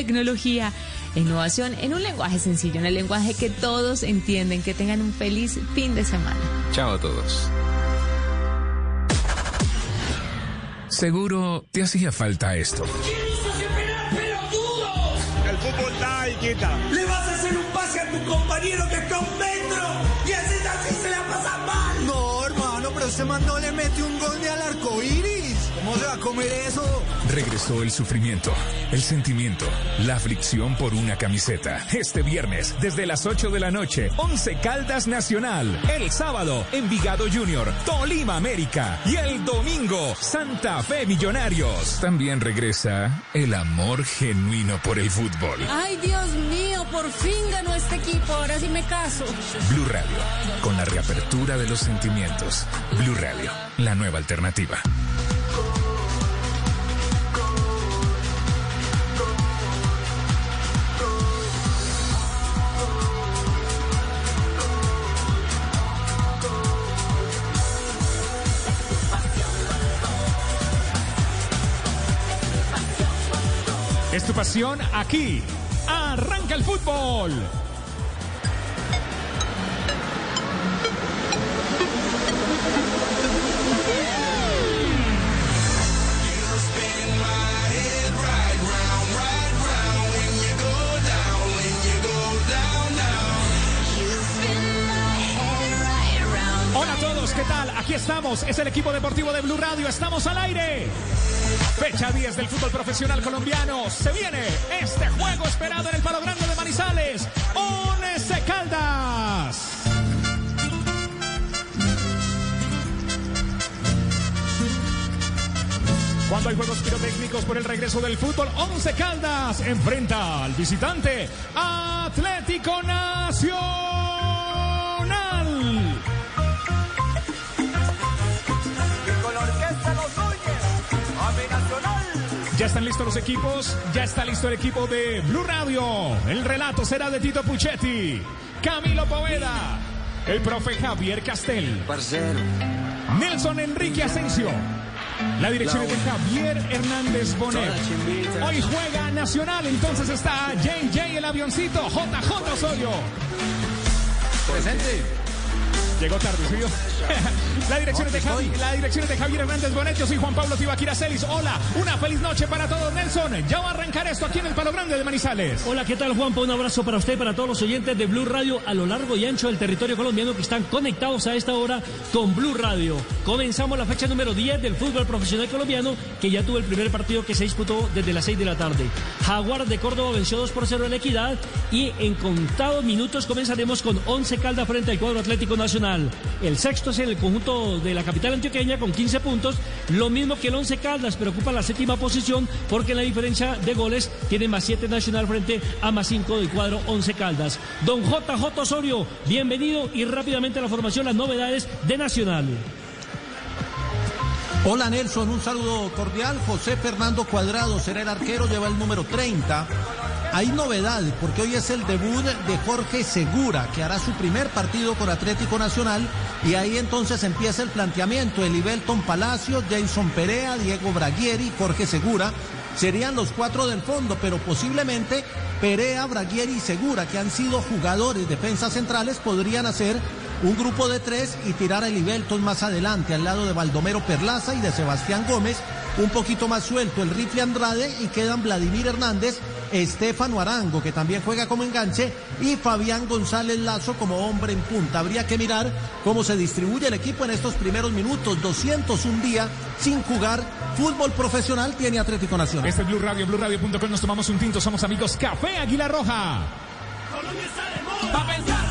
tecnología e innovación en un lenguaje sencillo, en el lenguaje que todos entienden. Que tengan un feliz fin de semana. Chao a todos. Seguro te hacía falta esto. El fútbol está ahí, quita. Le vas a hacer un pase a tu compañero que está a un metro y así, así se la pasa mal. No, hermano, pero ese man no le mete un gol ni al arco iris. ¿Cómo se va a comer eso? Regresó el sufrimiento, el sentimiento, la aflicción por una camiseta. Este viernes, desde las 8 de la noche, 11 Caldas Nacional. El sábado, Envigado Junior, Tolima América. Y el domingo, Santa Fe Millonarios. También regresa el amor genuino por el fútbol. Ay, Dios mío, por fin ganó este equipo. Ahora sí me caso. Blue Radio, con la reapertura de los sentimientos. Blue Radio, la nueva alternativa. Es tu pasión aquí. Arranca el fútbol. Aquí estamos, es el equipo deportivo de Blue Radio, estamos al aire. Fecha 10 del fútbol profesional colombiano. Se viene este juego esperado en el Palo Grande de Manizales. Once Caldas. Cuando hay juegos pirotécnicos por el regreso del fútbol, Once Caldas enfrenta al visitante Atlético Nacional. Ya están listos los equipos, ya está listo el equipo de Blue Radio. El relato será de Tito Puchetti, Camilo Poveda, el profe Javier Castel, Nelson Enrique Asensio. La dirección es de Javier Hernández Bonet. Hoy juega Nacional, entonces está JJ el avioncito, JJ Osorio. Presente. Llegó tarde, ¿sí? la, dirección es de Javi- la dirección es de Javier Hernández Bonet. Yo soy Juan Pablo Tibaquira Celis. Hola, una feliz noche para todos, Nelson. Ya va a arrancar esto aquí en el Palo Grande de Manizales. Hola, ¿qué tal Juanpa? Un abrazo para usted y para todos los oyentes de Blue Radio a lo largo y ancho del territorio colombiano que están conectados a esta hora con Blue Radio. Comenzamos la fecha número 10 del fútbol profesional colombiano que ya tuvo el primer partido que se disputó desde las 6 de la tarde. Jaguar de Córdoba venció 2 por 0 en la equidad y en contados minutos comenzaremos con 11 Caldas frente al cuadro Atlético Nacional. El sexto es en el conjunto de la capital antioqueña con 15 puntos, lo mismo que el 11 Caldas, pero ocupa la séptima posición porque la diferencia de goles tiene más 7 Nacional frente a más 5 del cuadro 11 Caldas. Don JJ Osorio, bienvenido y rápidamente a la formación, las novedades de Nacional. Hola Nelson, un saludo cordial. José Fernando Cuadrado será el arquero, lleva el número 30. Hay novedad porque hoy es el debut de Jorge Segura, que hará su primer partido con Atlético Nacional y ahí entonces empieza el planteamiento. Elivelton Palacio, Jason Perea, Diego Braguieri, Jorge Segura. Serían los cuatro del fondo, pero posiblemente Perea, Braguieri y Segura, que han sido jugadores defensas centrales, podrían hacer un grupo de tres y tirar a Elivelton más adelante, al lado de Baldomero Perlaza y de Sebastián Gómez, un poquito más suelto el rifle Andrade y quedan Vladimir Hernández, Estefano Arango, que también juega como enganche, y Fabián González Lazo como hombre en punta. Habría que mirar cómo se distribuye el equipo en estos primeros minutos, 201 día sin jugar fútbol profesional tiene Atlético Nacional. Este es Blue Radio, BlueRadio.com. Nos tomamos un tinto, somos amigos Café Águila Roja. Pa' pensar,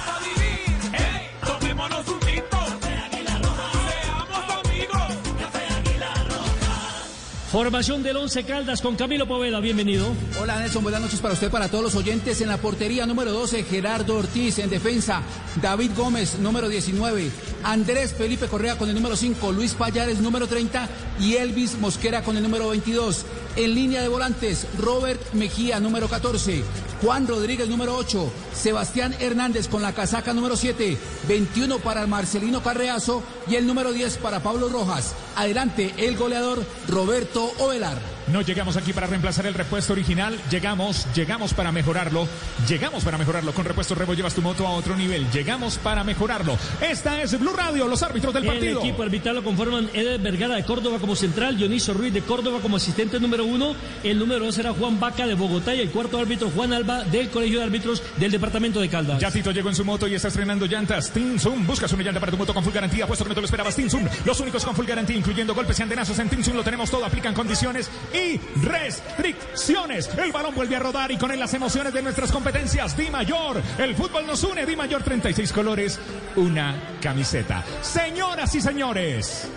Formación del 11 Caldas con Camilo Poveda, bienvenido. Hola Nelson, buenas noches para usted, para todos los oyentes. En la portería número 12, Gerardo Ortiz. En defensa, David Gómez, número 19. Andrés Felipe Correa con el número 5. Luis Payares, número 30. Y Elvis Mosquera con el número 22. En línea de volantes, Robert Mejía, número 14. Juan Rodríguez, número 8. Sebastián Hernández con la casaca número 7. 21 para Marcelino Carreazo. Y el número 10 para Pablo Rojas. Adelante, el goleador Roberto Ovelar. No llegamos aquí para reemplazar el repuesto original. Llegamos, llegamos para mejorarlo. Llegamos para mejorarlo. Con repuesto Rebo llevas tu moto a otro nivel. Llegamos para mejorarlo. Esta es Blue Radio, los árbitros del partido. El equipo arbitral lo conforman Eder Vergara de Córdoba como central, Dioniso Ruiz de Córdoba como asistente número uno. El número dos será Juan Vaca de Bogotá y el cuarto árbitro Juan Alba del Colegio de Árbitros del Departamento de Caldas. Ya Tito llegó en su moto y está estrenando llantas. Tinsun, buscas una llanta para tu moto con full garantía, puesto que no te lo esperabas. Tinsun, los únicos con full garantía, incluyendo golpes y antenazos en Tinsun, lo tenemos todo, aplican condiciones y restricciones. El balón vuelve a rodar y con él las emociones de nuestras competencias. Di Mayor, el fútbol nos une. Di Mayor, 36 colores, una camiseta. Señoras y señores,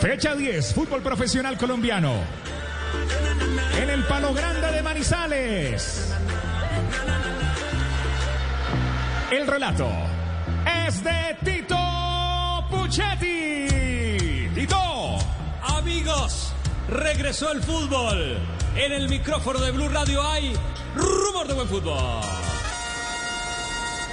fecha 10, fútbol profesional colombiano. En el Palo Grande de Manizales. El relato es de Tito Puchetti. Tito. Amigos, regresó el fútbol. En el micrófono de Blue Radio hay rumor de buen fútbol.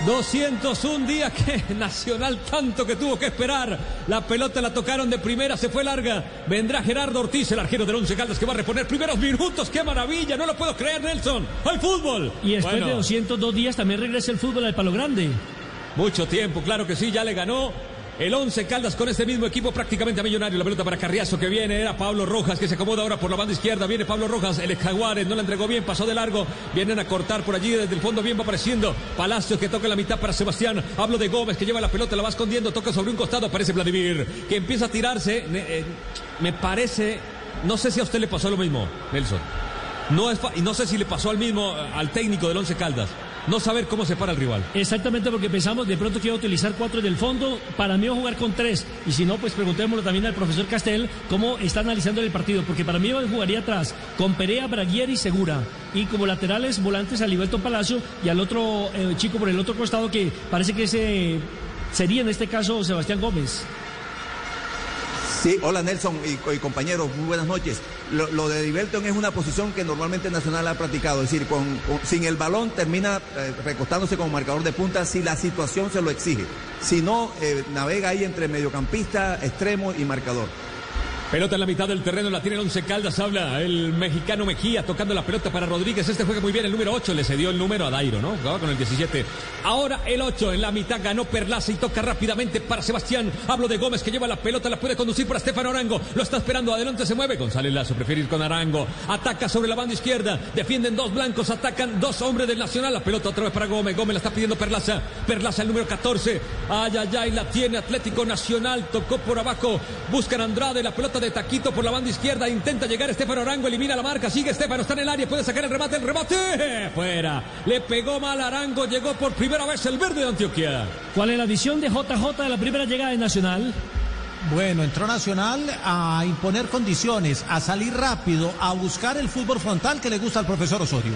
201 días que Nacional tanto que tuvo que esperar. La pelota la tocaron de primera, se fue larga. Vendrá Gerardo Ortiz, el arquero del Once Caldas, que va a reponer primeros minutos. ¡Qué maravilla! No lo puedo creer, Nelson. ¡Al fútbol! Y después de 202 días también regresa el fútbol al Palo Grande. Mucho tiempo, claro que sí, ya le ganó el 11 Caldas con este mismo equipo prácticamente a millonario. La pelota para Carriazo que viene. Era Pablo Rojas que se acomoda ahora por la banda izquierda. Viene Pablo Rojas. El Jaguares no la entregó bien. Pasó de largo. Vienen a cortar por allí desde el fondo. Bien va apareciendo. Palacios que toca la mitad para Sebastián. Hablo de Gómez que lleva la pelota. La va escondiendo. Toca sobre un costado. Aparece Vladimir que empieza a tirarse. Eh, me parece. No sé si a usted le pasó lo mismo, Nelson. No es y no sé si le pasó al mismo al técnico del 11 Caldas no saber cómo se para el rival. Exactamente, porque pensamos de pronto que iba a utilizar cuatro del fondo. Para mí va a jugar con tres. Y si no, pues preguntémoslo también al profesor Castel cómo está analizando el partido. Porque para mí jugaría atrás con Perea, Braguieri y Segura. Y como laterales, volantes a Liberto Palacio y al otro eh, chico por el otro costado que parece que ese sería en este caso Sebastián Gómez. Sí, hola Nelson y, compañeros, muy buenas noches. Lo, de Diverton es una posición que normalmente Nacional ha practicado, es decir, con, sin el balón termina eh, recostándose como marcador de punta si la situación se lo exige. Si no, eh, navega ahí entre mediocampista, extremo y marcador. Pelota en la mitad del terreno, la tiene el Once Caldas, habla el mexicano Mejía tocando la pelota para Rodríguez. Este juega muy bien el número 8, le cedió el número a Dairo, ¿no? Jugaba con el 17. Ahora el 8 en la mitad ganó Perlaza y toca rápidamente para Sebastián. Hablo de Gómez que lleva la pelota, la puede conducir para Estefano Arango. Lo está esperando, adelante se mueve. González Lazo prefiere ir con Arango. Ataca sobre la banda izquierda, defienden dos blancos, atacan dos hombres del Nacional. La pelota otra vez para Gómez. Gómez la está pidiendo Perlaza. Perlaza el número 14. Ay, ay, ay, la tiene Atlético Nacional. Tocó por abajo. Buscan Andrade, la pelota de Taquito por la banda izquierda. Intenta llegar Estefano Arango, elimina la marca. Sigue Estefano, está en el área, puede sacar el remate. El remate fuera. Le pegó mal Arango, llegó por primera vez el verde de Antioquia. ¿Cuál es la visión de JJ de la primera llegada de Nacional? Bueno, entró Nacional a imponer condiciones, a salir rápido, a buscar el fútbol frontal que le gusta al profesor Osorio.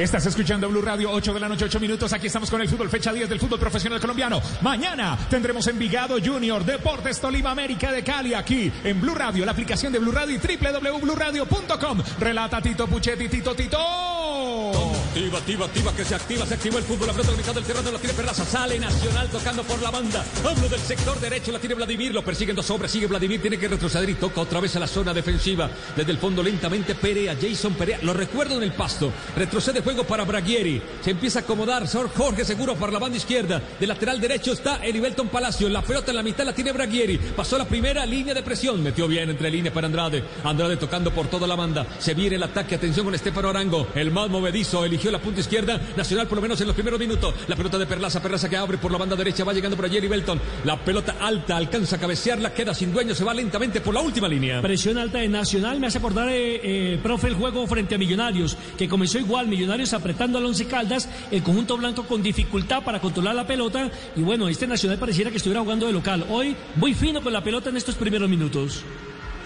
Estás escuchando Blue Radio, 8 de la noche, 8 minutos. Aquí estamos con el fútbol, fecha 10 del fútbol profesional colombiano. Mañana tendremos Envigado Junior, Deportes Tolima América de Cali, aquí en Blue Radio, la aplicación de Blue Radio y www.bluradio.com. Relata Tito Puchetti, Tito Tito. Activa, activa, activa, que se activa, se activa el fútbol. La pelota mitad del terreno la tiene Perlaza. Sale Nacional tocando por la banda. Hablo del sector derecho, la tiene Vladimir. Lo persiguen dos hombres. Sigue Vladimir, tiene que retroceder y toca otra vez a la zona defensiva. Desde el fondo lentamente Perea, Jason Perea. Lo recuerdo en el pasto. Retrocede juego para Braguieri. Se empieza a acomodar. Jorge Seguro por la banda izquierda. De lateral derecho está Erivelton Palacio. La pelota en la mitad la tiene Braguieri. Pasó la primera línea de presión. Metió bien entre líneas para Andrade. Andrade tocando por toda la banda. Se viene el ataque. Atención con Estefano Arango. El más movedizo. La punta izquierda. Nacional por lo menos en los primeros minutos. La pelota de Perlaza. Perlaza que abre por la banda derecha. Va llegando por allí Belton. La pelota alta. Alcanza a cabecearla. Queda sin dueño. Se va lentamente por la última línea. Presión alta de Nacional. Me hace acordar, eh, eh, profe, el juego frente a Millonarios. Que comenzó igual. Millonarios apretando al Once Caldas. El conjunto blanco con dificultad para controlar la pelota. Y bueno, este Nacional pareciera que estuviera jugando de local. Hoy muy fino con la pelota en estos primeros minutos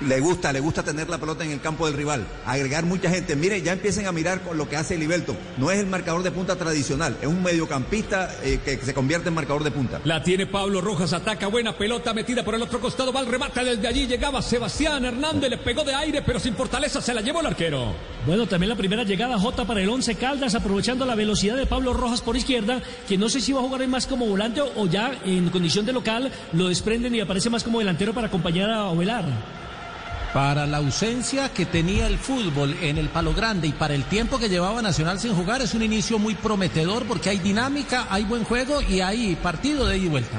le gusta, le gusta tener la pelota en el campo del rival, agregar mucha gente. Mire, ya empiecen a mirar con lo que hace Liberto. No es el marcador de punta tradicional, es un mediocampista eh, que, se convierte en marcador de punta. La tiene Pablo Rojas, ataca, buena pelota metida por el otro costado, va al remate desde allí, llegaba Sebastián Hernández, le pegó de aire, pero sin fortaleza, se la llevó el arquero. Bueno, también la primera llegada J para el 11 Caldas, aprovechando la velocidad de Pablo Rojas por izquierda, que no sé si va a jugar más como volante o ya en condición de local lo desprenden y aparece más como delantero para acompañar a Ovelar. Para la ausencia que tenía el fútbol en el Palo Grande y para el tiempo que llevaba Nacional sin jugar, es un inicio muy prometedor porque hay dinámica, hay buen juego y hay partido de ida y vuelta.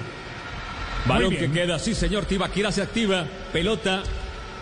Balón que queda, sí señor, Tibaquira se activa, pelota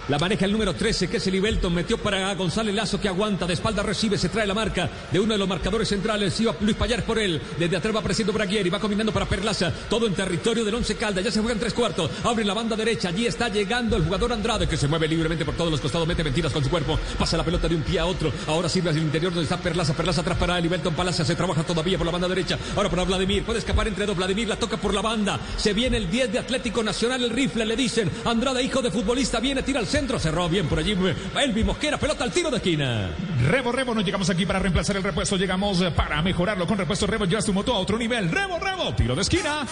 la maneja el número 13, que es el Ibelton. Metió para González Lazo, que aguanta. De espalda recibe, se trae la marca de uno de los marcadores centrales. Iba Luis Payares por él. Desde atrás va apareciendo Braguieri. Va combinando para Perlaza. Todo en territorio del Once Calda. Ya se juegan tres cuartos. Abre la banda derecha. Allí está llegando el jugador Andrade, que se mueve libremente por todos los costados. Mete mentiras con su cuerpo. Pasa la pelota de un pie a otro. Ahora sirve hacia el interior donde está Perlaza. Perlaza atrás para el Ibelton Palacia. Se trabaja todavía por la banda derecha. Ahora para Vladimir. Puede escapar entre dos. Vladimir la toca por la banda. Se viene el 10 de Atlético Nacional. El rifle le dicen. Andrade, hijo de futbolista, viene, tira al centro. Cerró bien por allí Elvi Mosquera, pelota al tiro de esquina. Rebo, Rebo, no llegamos aquí para reemplazar el repuesto, llegamos eh, para mejorarlo con repuesto Rebo, llevas tu moto a otro nivel. Rebo, Rebo, tiro de esquina.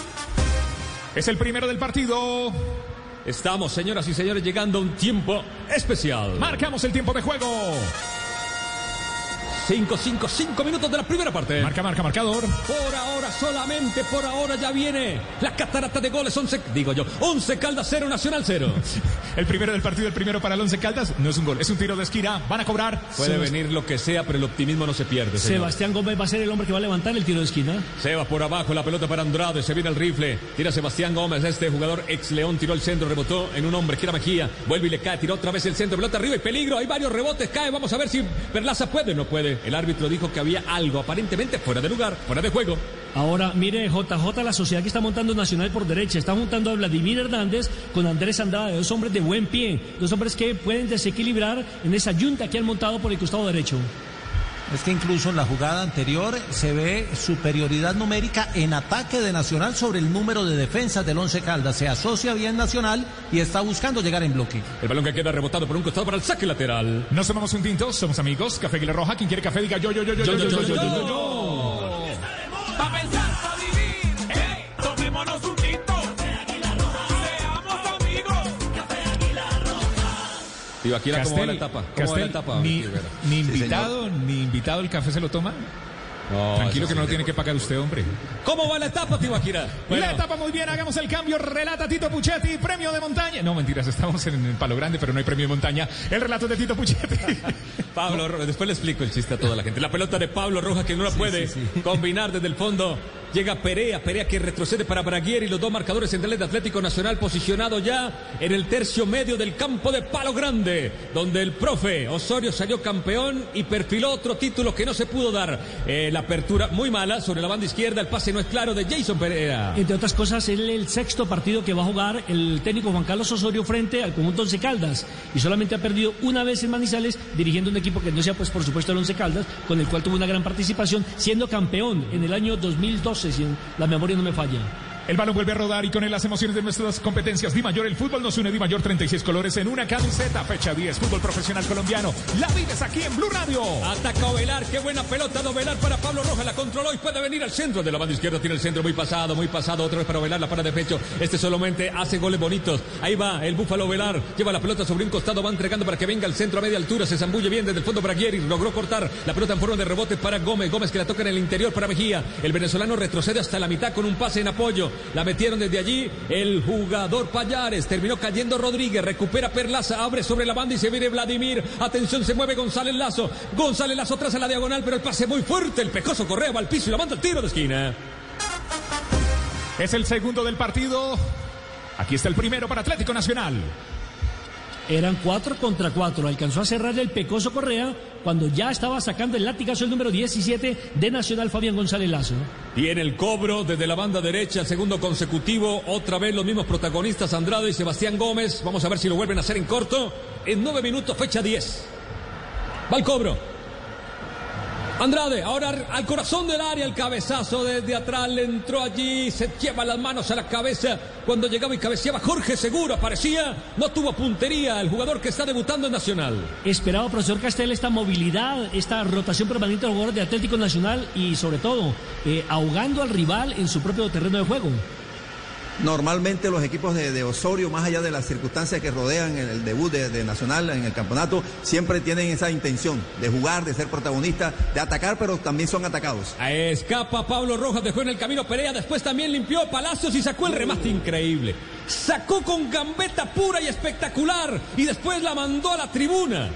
Es el primero del partido. Estamos, señoras y señores, llegando a un tiempo especial. Marcamos el tiempo de juego. 5, 5, 5 minutos de la primera parte. Marca, marca, marcador. Por ahora, solamente por ahora ya viene la catarata de goles. 11, digo yo, 11 Caldas 0, Nacional 0. el primero del partido, el primero para el 11 Caldas, no es un gol, es un tiro de esquina. Van a cobrar. Puede venir lo que sea, pero el optimismo no se pierde. Sebastián Gómez va a ser el hombre que va a levantar el tiro de esquina. Se va por abajo, la pelota para Andrade, se viene el rifle. Tira Sebastián Gómez, este jugador ex León, tiró el centro, rebotó en un hombre, que era Mejía. Vuelve y le cae, tiró otra vez el centro, pelota arriba y peligro. Hay varios rebotes, cae. Vamos a ver si Perlaza puede. No puede. El árbitro dijo que había algo aparentemente fuera de lugar, fuera de juego. Ahora, mire, JJ, la sociedad que está montando Nacional por derecha, está montando a Vladimir Hernández con Andrés Andrade, dos hombres de buen pie, dos hombres que pueden desequilibrar en esa yunta que han montado por el costado derecho. Es que incluso en la jugada anterior se ve superioridad numérica en ataque de Nacional sobre el número de defensas del Once Caldas. Se asocia bien Nacional y está buscando llegar en bloque. El balón que queda rebotado por un costado para el saque lateral. Nos tomamos un tinto, somos amigos. Café Aguilar Roja. Quien quiere café diga yo, yo, yo, yo, yo, yo, yo, yo, yo. yo, Pa' Tío, aquí era como la etapa. ¿Cómo va la etapa? Ni, ni invitado, ni invitado el café se lo toma. No, Tranquilo que sí no lo tiene que pagar usted, hombre. ¿Cómo va la etapa, Tibaquira? Bueno, La etapa muy bien, hagamos el cambio. Relata Tito Puchetti, premio de montaña. No, mentiras, estamos en el Palo Grande, pero no hay premio de montaña. El relato de Tito Puchetti. Pablo Rojas, después le explico el chiste a toda la gente. La pelota de Pablo Rojas que no la puede combinar desde el fondo. Llega Perea, Perea que retrocede para Braguieri, los dos marcadores centrales de Atlético Nacional posicionado ya en el tercio medio del campo de Palo Grande, donde el profe Osorio salió campeón y perfiló otro título que no se pudo dar. Eh, la apertura muy mala sobre la banda izquierda, el pase no es claro de Jason Perea. Entre otras cosas, es el sexto partido que va a jugar el técnico Juan Carlos Osorio frente al conjunto Once Caldas. Y solamente ha perdido una vez en Manizales dirigiendo un equipo que no sea, pues por supuesto, el Once Caldas, con el cual tuvo una gran participación, siendo campeón en el año 2012, si la memoria no me falla. El balón vuelve a rodar y con él las emociones de nuestras competencias. Di Mayor, el fútbol nos une. Di Mayor, 36 colores en una camiseta. Fecha 10, fútbol profesional colombiano. La vives aquí en Blue Radio. Ataca Ovelar, qué buena pelota de Ovelar para Pablo Rojas, la controló y puede venir al centro de la banda izquierda, tiene el centro muy pasado, muy pasado, otra vez para Ovelar, la para de pecho, este solamente hace goles bonitos, ahí va el búfalo Ovelar, lleva la pelota sobre un costado, va entregando para que venga al centro a media altura, se zambulle bien desde el fondo Braguieri, logró cortar la pelota en forma de rebote para Gómez, Gómez que la toca en el interior para Mejía, el venezolano retrocede hasta la mitad con un pase en apoyo, la metieron desde allí, el jugador Payares, terminó cayendo Rodríguez, recupera Perlaza, abre sobre la banda y se viene Vladimir, atención, se mueve González Lazo, González Lazo tras a la diagonal, pero el pase muy fuerte, el pecoso Correa va al piso y la manda el tiro de esquina. Es el segundo del partido. Aquí está el primero para Atlético Nacional. Eran cuatro contra cuatro. Alcanzó a cerrar el Pecoso Correa cuando ya estaba sacando el latigazo el número 17 de Nacional Fabián González Lazo. Y en el cobro desde la banda derecha, segundo consecutivo, otra vez los mismos protagonistas, Andrade y Sebastián Gómez. Vamos a ver si lo vuelven a hacer en corto. En nueve minutos, fecha 10. Va el cobro. Andrade, ahora al corazón del área, el cabezazo desde atrás le entró allí, se lleva las manos a la cabeza. Cuando llegaba y cabeceaba, Jorge Seguro aparecía, no tuvo puntería el jugador que está debutando en Nacional. Esperaba, profesor Castel, esta movilidad, esta rotación permanente de los jugadores de Atlético Nacional y, sobre todo, eh, ahogando al rival en su propio terreno de juego. Normalmente los equipos de, de Osorio, más allá de las circunstancias que rodean el, el debut de, Nacional en el campeonato, siempre tienen esa intención de jugar, de ser protagonista, de atacar, pero también son atacados. Escapa Pablo Rojas, dejó en el camino Perea, después también limpió Palacios y sacó el remate increíble. Sacó con gambeta pura y espectacular y después la mandó a la tribuna.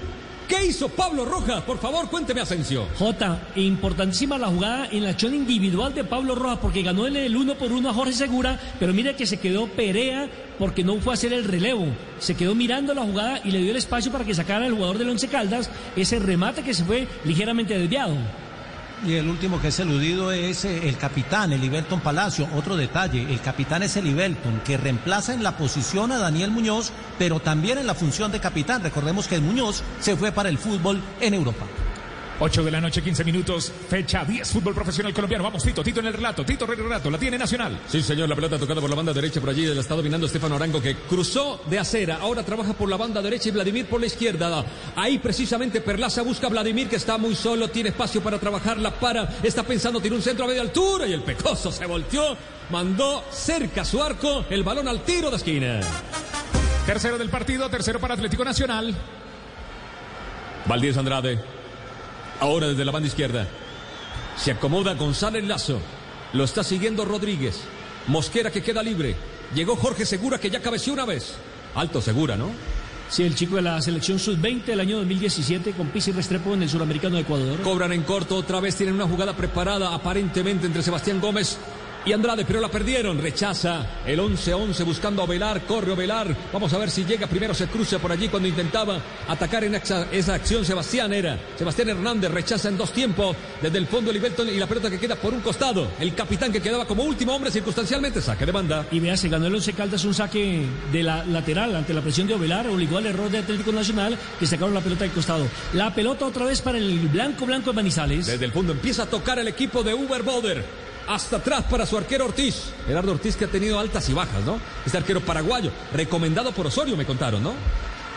¿Qué hizo Pablo Rojas? Por favor, cuénteme, Asensio. Jota, importantísima la jugada en la acción individual de Pablo Rojas porque ganó el uno por uno a Jorge Segura, pero mira que se quedó Perea porque no fue a hacer el relevo. Se quedó mirando la jugada y le dio el espacio para que sacara el jugador del Once Caldas ese remate que se fue ligeramente desviado. Y el último que es eludido es eh, el capitán, el Ibelton Palacio. Otro detalle, el capitán es el Ibelton, que reemplaza en la posición a Daniel Muñoz, pero también en la función de capitán. Recordemos que el Muñoz se fue para el fútbol en Europa. 8 de la noche, 15 minutos, fecha 10, fútbol profesional colombiano. Vamos, Tito, Tito en el relato, Tito en el relato, la tiene Nacional. Sí, señor, la pelota tocada por la banda derecha por allí, la está dominando Estefano Arango que cruzó de acera, ahora trabaja por la banda derecha y Vladimir por la izquierda. Ahí precisamente Perlaza busca a Vladimir que está muy solo, tiene espacio para trabajar, la para, está pensando, tiene un centro a media altura y el pecoso se volteó, mandó cerca su arco, el balón al tiro de esquina. Tercero del partido, tercero para Atlético Nacional. Valdés Andrade. Ahora desde la banda izquierda. Se acomoda González Lazo. Lo está siguiendo Rodríguez. Mosquera que queda libre. Llegó Jorge Segura que ya cabeció una vez. Alto Segura, ¿no? Sí, el chico de la selección sub-20 del año 2017 con Pizzi Restrepo en el suramericano de Ecuador. Cobran en corto otra vez. Tienen una jugada preparada aparentemente entre Sebastián Gómez y Andrade, pero la perdieron. Rechaza el 11-11 buscando a Ovelar. Corre Ovelar. Vamos a ver si llega. Primero se cruza por allí cuando intentaba atacar en esa, esa acción. Sebastián era. Sebastián Hernández rechaza en dos tiempos desde el fondo Liberton y la pelota que queda por un costado. El capitán que quedaba como último hombre circunstancialmente saque de banda. Y vea, se ganó el Once Caldas un saque de la lateral ante la presión de Ovelar. Obligó al error de Atlético Nacional que sacaron la pelota del costado. La pelota otra vez para el blanco blanco de Manizales. Desde el fondo empieza a tocar el equipo de Uber Boder hasta atrás para su arquero Ortiz. Gerardo Ortiz que ha tenido altas y bajas, ¿no? Este arquero paraguayo, recomendado por Osorio, me contaron, ¿no?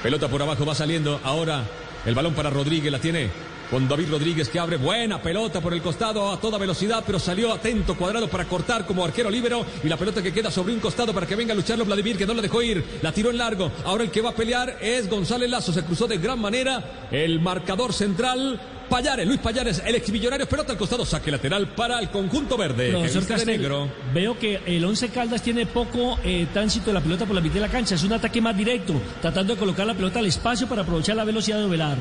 Pelota por abajo va saliendo. Ahora el balón para Rodríguez la tiene con David Rodríguez que abre buena pelota por el costado a toda velocidad, pero salió atento, cuadrado para cortar como arquero libero y la pelota que queda sobre un costado para que venga a lucharlo Vladimir que no la dejó ir, la tiró en largo. Ahora el que va a pelear es González Lazo, se cruzó de gran manera el marcador central. Payares, Luis Payares, el exmillonario, pelota al costado, saque lateral para el conjunto verde. Profesor que viste de Castel, negro. veo que el Once Caldas tiene poco eh, tránsito de la pelota por la mitad de la cancha. Es un ataque más directo, tratando de colocar la pelota al espacio para aprovechar la velocidad de Ovelar.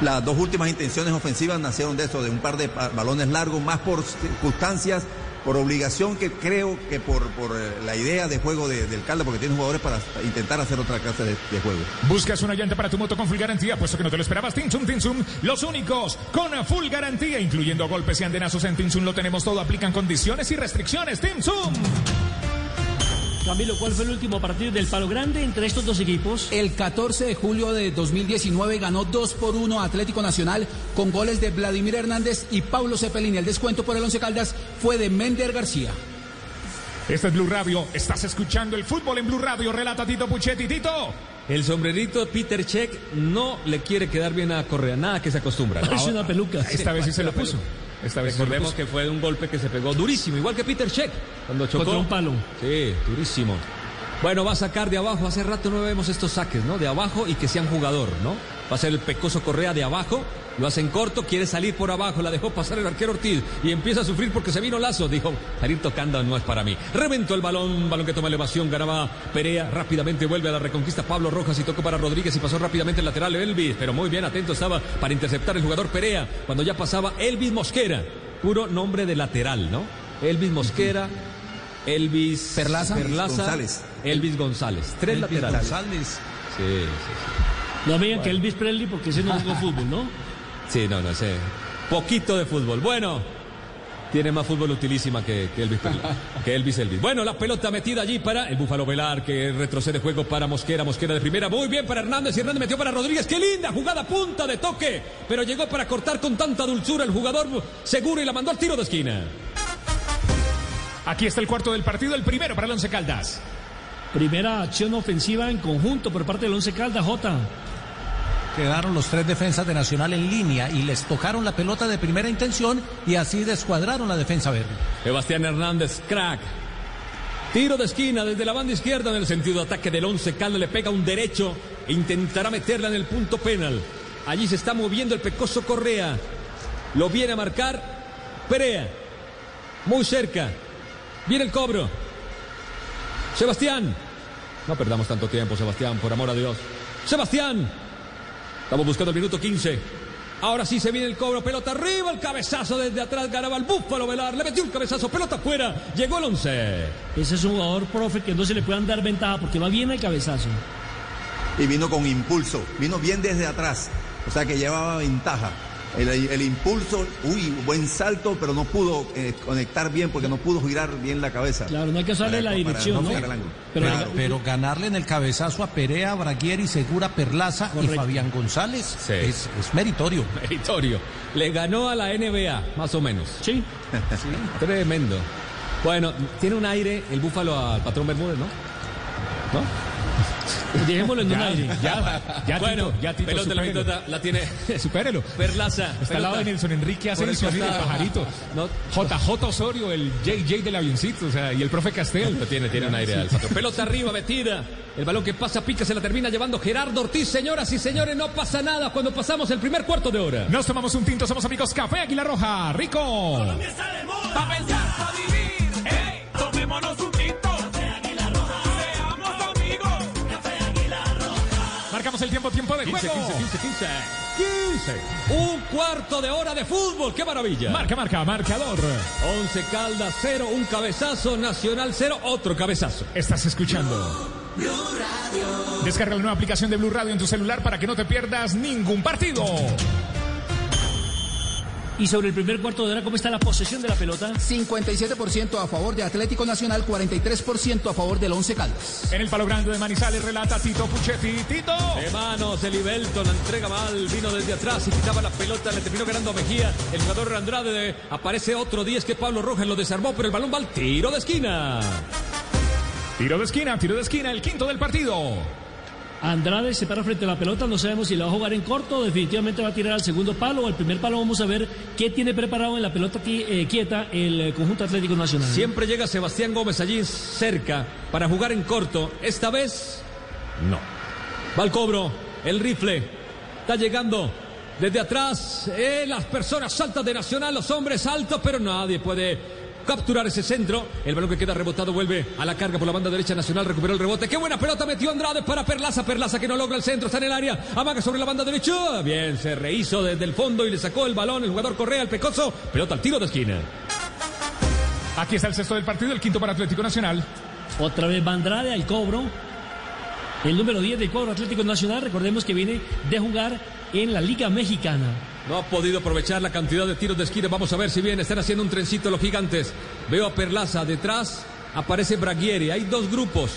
Las dos últimas intenciones ofensivas nacieron de eso, de un par de balones largos, más por circunstancias, por obligación que creo que por, por eh, la idea de juego de- del Caldas, porque tiene jugadores para intentar hacer otra clase de, juego. Buscas una llanta para tu moto con full garantía, puesto que no te lo esperabas. Tinsum, Tinsum, los únicos con full garantía, incluyendo golpes y andenazos en Tinsum. Lo tenemos todo, aplican condiciones y restricciones. Tinsum. Camilo, ¿cuál fue el último partido del Palo Grande entre estos dos equipos? El 14 de julio de 2019 ganó 2 por 1 Atlético Nacional con goles de Vladimir Hernández y Pablo Cepelini. El descuento por el Once Caldas fue de Mender García. Este es Blue Radio. Estás escuchando el fútbol en Blue Radio. Relata Tito Puchetti. Tito. El sombrerito Peter Check no le quiere quedar bien a Correa, nada que se acostumbra. Parece una peluca. Esta vez sí se lo Parece puso. peluca. Esta vez Recordemos que fue un golpe que se pegó durísimo, igual que Peter Check cuando chocó. Contra un palo. Sí, durísimo. Bueno, va a sacar de abajo. Hace rato no vemos estos saques, ¿no? De abajo y que sean jugador, ¿no? Va a ser el pecoso Correa de abajo. Lo hacen corto, quiere salir por abajo, la dejó pasar el arquero Ortiz y empieza a sufrir porque se vino Lazo. Dijo, salir tocando no es para mí. Reventó el balón, balón que toma elevación, ganaba Perea, rápidamente vuelve a la reconquista Pablo Rojas y tocó para Rodríguez y pasó rápidamente el lateral Elvis, pero muy bien atento estaba para interceptar el jugador Perea cuando ya pasaba Elvis Mosquera, puro nombre de lateral, ¿no? Elvis Mosquera, Elvis Perlaza. González. Elvis González, tres Elvis laterales. González. Sí, sí, No me digan que Elvis Presley porque ese no jugó fútbol, ¿no? sí. No, no sé. Poquito de fútbol. Bueno, tiene más fútbol utilísima que, que Elvis Perla- que Elvis Elvis. Bueno, la pelota metida allí para el Búfalo Velar, que retrocede juego para Mosquera, Mosquera de primera. Muy bien para Hernández y Hernández metió para Rodríguez. ¡Qué linda jugada! Punta de toque. Pero llegó para cortar con tanta dulzura el jugador seguro y la mandó al tiro de esquina. Aquí está el cuarto del partido, el primero para el Once Caldas. Primera acción ofensiva en conjunto por parte del Once Caldas, J. Quedaron los tres defensas de Nacional en línea y les tocaron la pelota de primera intención y así descuadraron la defensa verde. Sebastián Hernández, crack. Tiro de esquina desde la banda izquierda en el sentido de ataque del 11 Caldas le pega un derecho e intentará meterla en el punto penal. Allí se está moviendo el pecoso Correa. Lo viene a marcar Perea. Muy cerca. Viene el cobro. Sebastián. No perdamos tanto tiempo, Sebastián, por amor a Dios. Sebastián. Estamos buscando el minuto 15. Ahora sí se viene el cobro, pelota arriba, el cabezazo desde atrás, ganaba el Búfalo Velar, le metió un cabezazo, pelota afuera, llegó el 11. Ese es un jugador, profe, que no se le puedan dar ventaja porque va bien el cabezazo. Y vino con impulso, vino bien desde atrás, o sea que llevaba ventaja. El, el impulso, uy, buen salto, pero no pudo eh, conectar bien porque no pudo girar bien la cabeza. Claro, no hay que usarle la Para- para dirección, ¿no? ángulo. Pero, Claro, pero ganarle en el cabezazo a Perea, Braguieri, Segura, Perlaza Correcto. y Fabián González Sí. es, es meritorio. Meritorio. Le ganó a la NBA, más o menos. sí, Tremendo. Bueno, tiene un aire el Búfalo al patrón Bermúdez, ¿no? ¿No? dejémoslo en un Ya, aire. ya, ya, bueno, Tito, ya, Tito, pelota de la supérelo. mitad la tiene Supérelo. Perlaza. Está al lado de Nelson Enrique Asensio, el pajarito. No. JJ Osorio, el JJ del avioncito, o sea, y el profe Castel. Pero tiene, tiene un aire al patrón. Pelota arriba, metida. El balón que pasa, pica, se la termina llevando Gerardo Ortiz. Señoras y señores, no pasa nada cuando pasamos el primer cuarto de hora. Nos tomamos un tinto, somos amigos Café Águila Roja, rico. Pa' pensar, pa' el tiempo, tiempo de 15, juego. 15, 15, 15. 15. Un cuarto de hora de fútbol. ¡Qué maravilla! Marca, marca, marcador. 11 Caldas, 0, un cabezazo. Nacional, 0, otro cabezazo. Estás escuchando. Descarga la nueva aplicación de Blue Radio en tu celular para que no te pierdas ningún partido. Y sobre el primer cuarto de hora, ¿cómo está la posesión de la pelota? 57% a favor de Atlético Nacional, 43% a favor del Once Caldas. En el palo grande de Manizales relata Tito Puchetti. Tito. De manos, el Ibelton la entrega mal, vino desde atrás y quitaba la pelota, le terminó ganando a Mejía. El jugador Andrade de- aparece otro 10 que Pablo Rojas lo desarmó, pero el balón va al tiro de esquina. Tiro de esquina, tiro de esquina, el quinto del partido. Andrade se para frente a la pelota, no sabemos si la va a jugar en corto, definitivamente va a tirar al segundo palo o al primer palo. Vamos a ver qué tiene preparado en la pelota eh, quieta el eh, conjunto Atlético Nacional. Siempre llega Sebastián Gómez allí cerca para jugar en corto. Esta vez, no. Va al cobro, el rifle. Está llegando desde atrás. eh, las personas saltan de Nacional, los hombres altos, pero nadie puede capturar ese centro. El balón que queda rebotado vuelve a la carga por la banda derecha Nacional. Recuperó el rebote. Qué buena pelota metió Andrade para Perlaza. Perlaza que no logra el centro, está en el área. Amaga sobre la banda derecha. Bien, se rehizo desde el fondo y le sacó el balón el jugador Correa, el pecoso. Pelota al tiro de esquina. Aquí está el sexto del partido, el quinto para Atlético Nacional. Otra vez va Andrade al cobro. El número 10 del cuadro Atlético Nacional, recordemos que viene de jugar en la Liga Mexicana. No ha podido aprovechar la cantidad de tiros de esquina. Vamos a ver si bien están haciendo un trencito los gigantes. Veo a Perlaza detrás. Aparece Braguieri. Hay dos grupos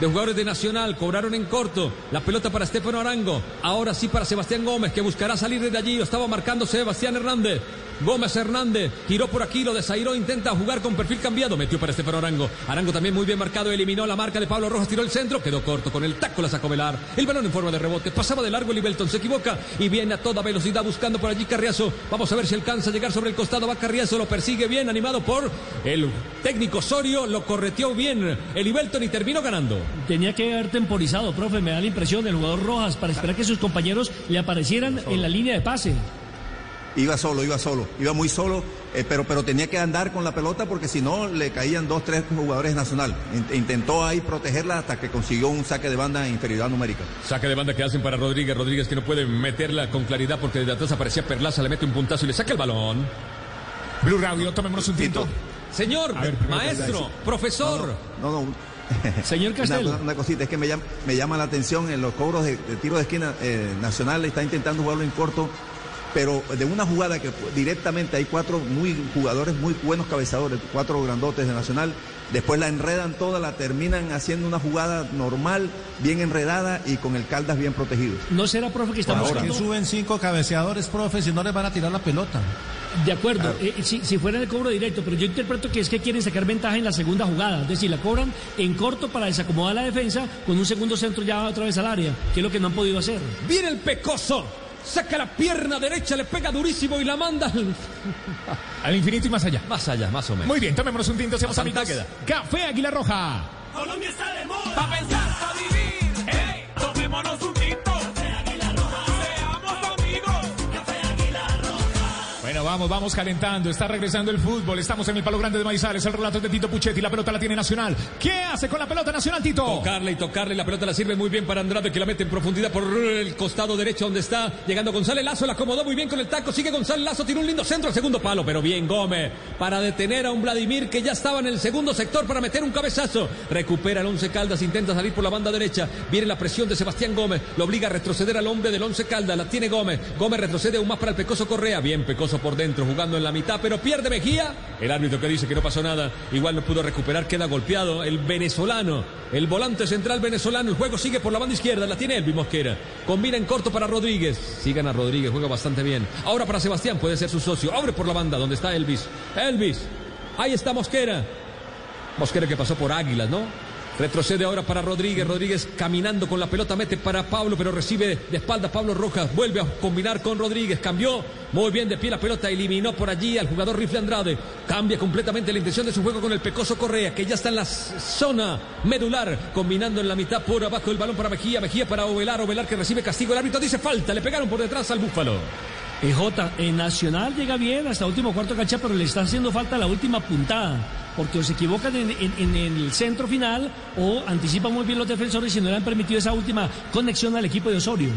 de jugadores de Nacional. Cobraron en corto. La pelota para Estefano Arango. Ahora sí para Sebastián Gómez, que buscará salir desde allí. Lo estaba marcando Sebastián Hernández. Gómez Hernández giró por aquí, lo desairó, intenta jugar con perfil cambiado, metió para Estefano Arango. Arango también muy bien marcado, eliminó la marca de Pablo Rojas, tiró el centro, quedó corto, con el taco la sacó Velar. El balón en forma de rebote, pasaba de largo el Ibelton, se equivoca y viene a toda velocidad buscando por allí Carriazo. Vamos a ver si alcanza a llegar sobre el costado, va Carriazo, lo persigue bien, animado por el técnico Osorio, lo correteó bien el Ibelton y terminó ganando. Tenía que haber temporizado, profe, me da la impresión del jugador Rojas para esperar que sus compañeros le aparecieran en la línea de pase. Iba solo, iba solo, iba muy solo, eh, pero, pero tenía que andar con la pelota porque si no le caían dos, tres jugadores nacional. In- Intentó ahí protegerla hasta que consiguió un saque de banda en inferioridad numérica. Saque de banda que hacen para Rodríguez. Rodríguez que no puede meterla con claridad porque desde atrás aparecía Perlaza, le mete un puntazo y le saca el balón. Blue Radio, tomémonos un tinto. Señor, ver, maestro, profesor. No, no. Señor Una, Castel. una- una cosita, es que me llama, me llama la atención en los cobros de, de tiro de esquina eh, nacional, está intentando jugarlo en corto, pero de una jugada que directamente hay cuatro muy jugadores muy buenos cabezadores, cuatro grandotes de nacional, después la enredan toda, la terminan haciendo una jugada normal, bien enredada y con el Caldas bien protegido. ¿No será, profe, que estamos Ahora que buscando? suben cinco cabeceadores, profe, si no les van a tirar la pelota. De acuerdo, eh, si, si fuera el cobro directo, pero yo interpreto que es que quieren sacar ventaja en la segunda jugada, es decir, la cobran en corto para desacomodar la defensa con un segundo centro ya otra vez al área, que es lo que no han podido hacer. Viene el pecoso. Saca la pierna derecha, le pega durísimo y la manda al, al infinito y más allá. Más allá, más o menos. Muy bien, tomémonos un tinto, seamos A amigos. Queda. Café Águila Roja. Colombia está de moda. Pa' pensar, pa' vivir. Hey, tomémonos un tinto. Vamos, vamos calentando. Está regresando el fútbol. Estamos en el Palo Grande de Maizales. El relato de Tito Puchetti. La pelota la tiene Nacional. ¿Qué hace con la pelota Nacional, Tito? Tocarle y tocarle, la pelota la sirve muy bien para Andrade que la mete en profundidad por el costado derecho donde está llegando González Lazo, la acomodó muy bien con el taco, sigue González Lazo, tiene un lindo centro al segundo palo, pero bien Gómez para detener a un Vladimir que ya estaba en el segundo sector para meter un cabezazo, recupera el Once Caldas, intenta salir por la banda derecha, viene la presión de Sebastián Gómez, lo obliga a retroceder al hombre del Once Caldas, la tiene Gómez, Gómez retrocede aún más para el Pecoso Correa, bien Pecoso por dentro jugando en la mitad, pero pierde Mejía, el árbitro que dice que no pasó nada, igual no pudo recuperar, queda golpeado el venezolano, el volante central venezolano, el juego sigue por la banda izquierda, la tiene Elvis Mosquera, combina en corto para Rodríguez, sigan a Rodríguez, juega bastante bien, ahora para Sebastián puede ser su socio, abre por la banda donde está Elvis, Elvis, ahí está Mosquera, Mosquera que pasó por Águilas, ¿no? Retrocede ahora para Rodríguez. Rodríguez caminando con la pelota, mete para Pablo, pero recibe de espalda Pablo Rojas. Vuelve a combinar con Rodríguez. Cambió muy bien de pie la pelota, eliminó por allí al jugador Rifle Andrade. Cambia completamente la intención de su juego con el Pecoso Correa, que ya está en la zona medular, combinando en la mitad por abajo el balón para Mejía. Mejía para Ovelar. Ovelar que recibe castigo. El árbitro dice falta. Le pegaron por detrás al Búfalo. EJ, en Nacional llega bien hasta último cuarto cancha, pero le está haciendo falta la última puntada. Porque o se equivocan en, el centro final o anticipan muy bien los defensores y no le han permitido esa última conexión al equipo de Osorio.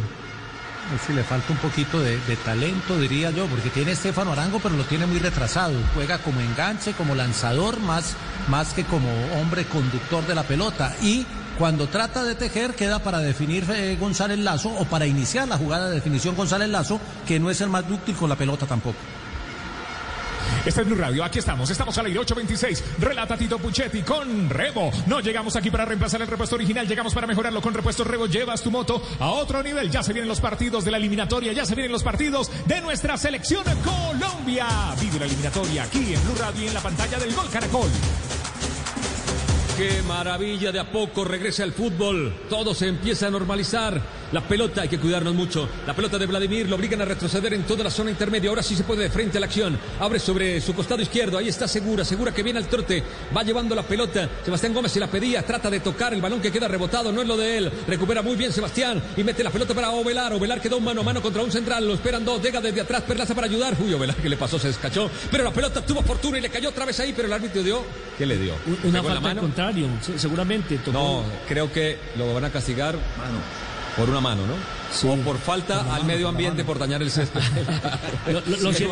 Si le falta un poquito de, de talento, diría yo, porque tiene Estefano Arango, pero lo tiene muy retrasado. Juega como enganche, como lanzador, más, más que como hombre conductor de la pelota. Y cuando trata de tejer, queda para definir eh, González Lazo o para iniciar la jugada de definición González Lazo, que no es el más dúctil con la pelota tampoco. Este es Blue Radio, aquí estamos, estamos al aire 826. Relata Tito Puchetti con Rebo. No llegamos aquí para reemplazar el repuesto original, llegamos para mejorarlo con repuesto Rebo. Llevas tu moto a otro nivel. Ya se vienen los partidos de la eliminatoria, ya se vienen los partidos de nuestra selección Colombia. Vive la eliminatoria aquí en Blue Radio y en la pantalla del Gol Caracol. Qué maravilla, de a poco regresa el fútbol, todo se empieza a normalizar. La pelota, hay que cuidarnos mucho. La pelota de Vladimir lo obligan a retroceder en toda la zona intermedia. Ahora sí se puede de frente a la acción. Abre sobre su costado izquierdo. Ahí está segura, segura que viene al trote. Va llevando la pelota. Sebastián Gómez se la pedía. Trata de tocar el balón que queda rebotado. No es lo de él. Recupera muy bien Sebastián y mete la pelota para Ovelar. Ovelar quedó mano a mano contra un central. Lo esperan dos. Llega desde atrás Perlaza para ayudar. Uy, Ovelar, ¿qué le pasó? Se descachó. Pero la pelota tuvo fortuna y le cayó otra vez ahí. Pero el árbitro dio. ¿Qué le dio? Una ¿Pegó en la falta al mano? contrario, se- seguramente. tocó- No, creo que lo van a castigar por una mano, ¿no? o por falta al medio ambiente por dañar el césped. Lo, Sí,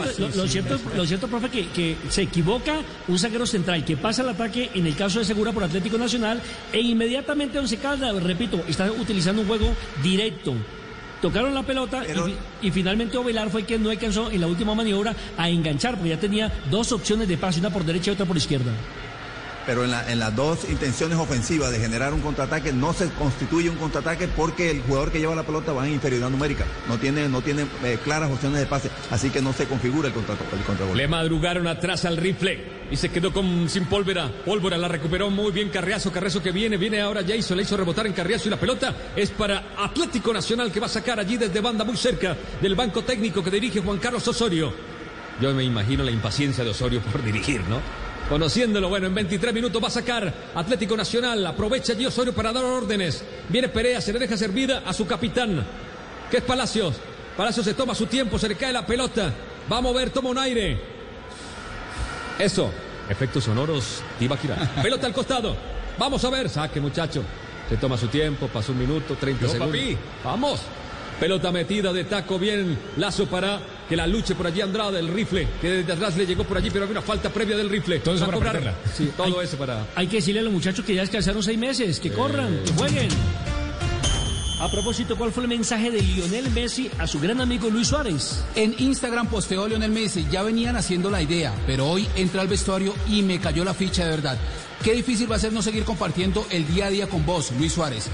cierto, sí, sí. profe, que, que se equivoca un zaguero central que pasa el ataque en el caso de Segura por Atlético Nacional e inmediatamente Once Caldas, repito, está utilizando un juego directo. Tocaron la pelota y y, finalmente Ovelar fue quien no alcanzó en la última maniobra a enganchar porque ya tenía dos opciones de pase, una por derecha y otra por izquierda. Pero en, la- en las dos intenciones ofensivas de generar un contraataque no se constituye un contraataque porque el jugador que lleva la pelota va en inferioridad numérica. No tiene, no tiene eh, claras opciones de pase, así que no se configura el, contra, el contragolpe. Le madrugaron atrás al rifle y se quedó con, sin pólvora. Pólvora la recuperó muy bien Carriazo. Carriazo que viene, viene ahora Jason. Le hizo rebotar en Carriazo y la pelota es para Atlético Nacional que va a sacar allí desde banda muy cerca del banco técnico que dirige Juan Carlos Osorio. Yo me imagino la impaciencia de Osorio por dirigir, ¿no? Conociéndolo, bueno, en 23 minutos va a sacar Atlético Nacional. Aprovecha allí Osorio para dar órdenes. Viene Perea, se le deja servida a su capitán, que es Palacios. Palacios se toma su tiempo, se le cae la pelota. Va a mover, toma un aire. Eso, efectos sonoros, Tibaquirá. Pelota al costado. Vamos a ver, saque muchacho. Se toma su tiempo, pasó un minuto, 30 Yo, segundos. papi. Vamos. Pelota metida de taco, bien lazo para que la luche por allí Andrade, el rifle, que desde atrás le llegó por allí, pero había una falta previa del rifle. Todo eso para cobrar. Sí, todo Hay- eso para. Hay que decirle a los muchachos que ya descansaron seis meses, que corran, que jueguen. A propósito, ¿cuál fue el mensaje de Lionel Messi a su gran amigo Luis Suárez? En Instagram posteó Lionel Messi, ya venían haciendo la idea, pero hoy entré al vestuario y me cayó la ficha de verdad. Qué difícil va a ser no seguir compartiendo el día a día con vos, Luis Suárez.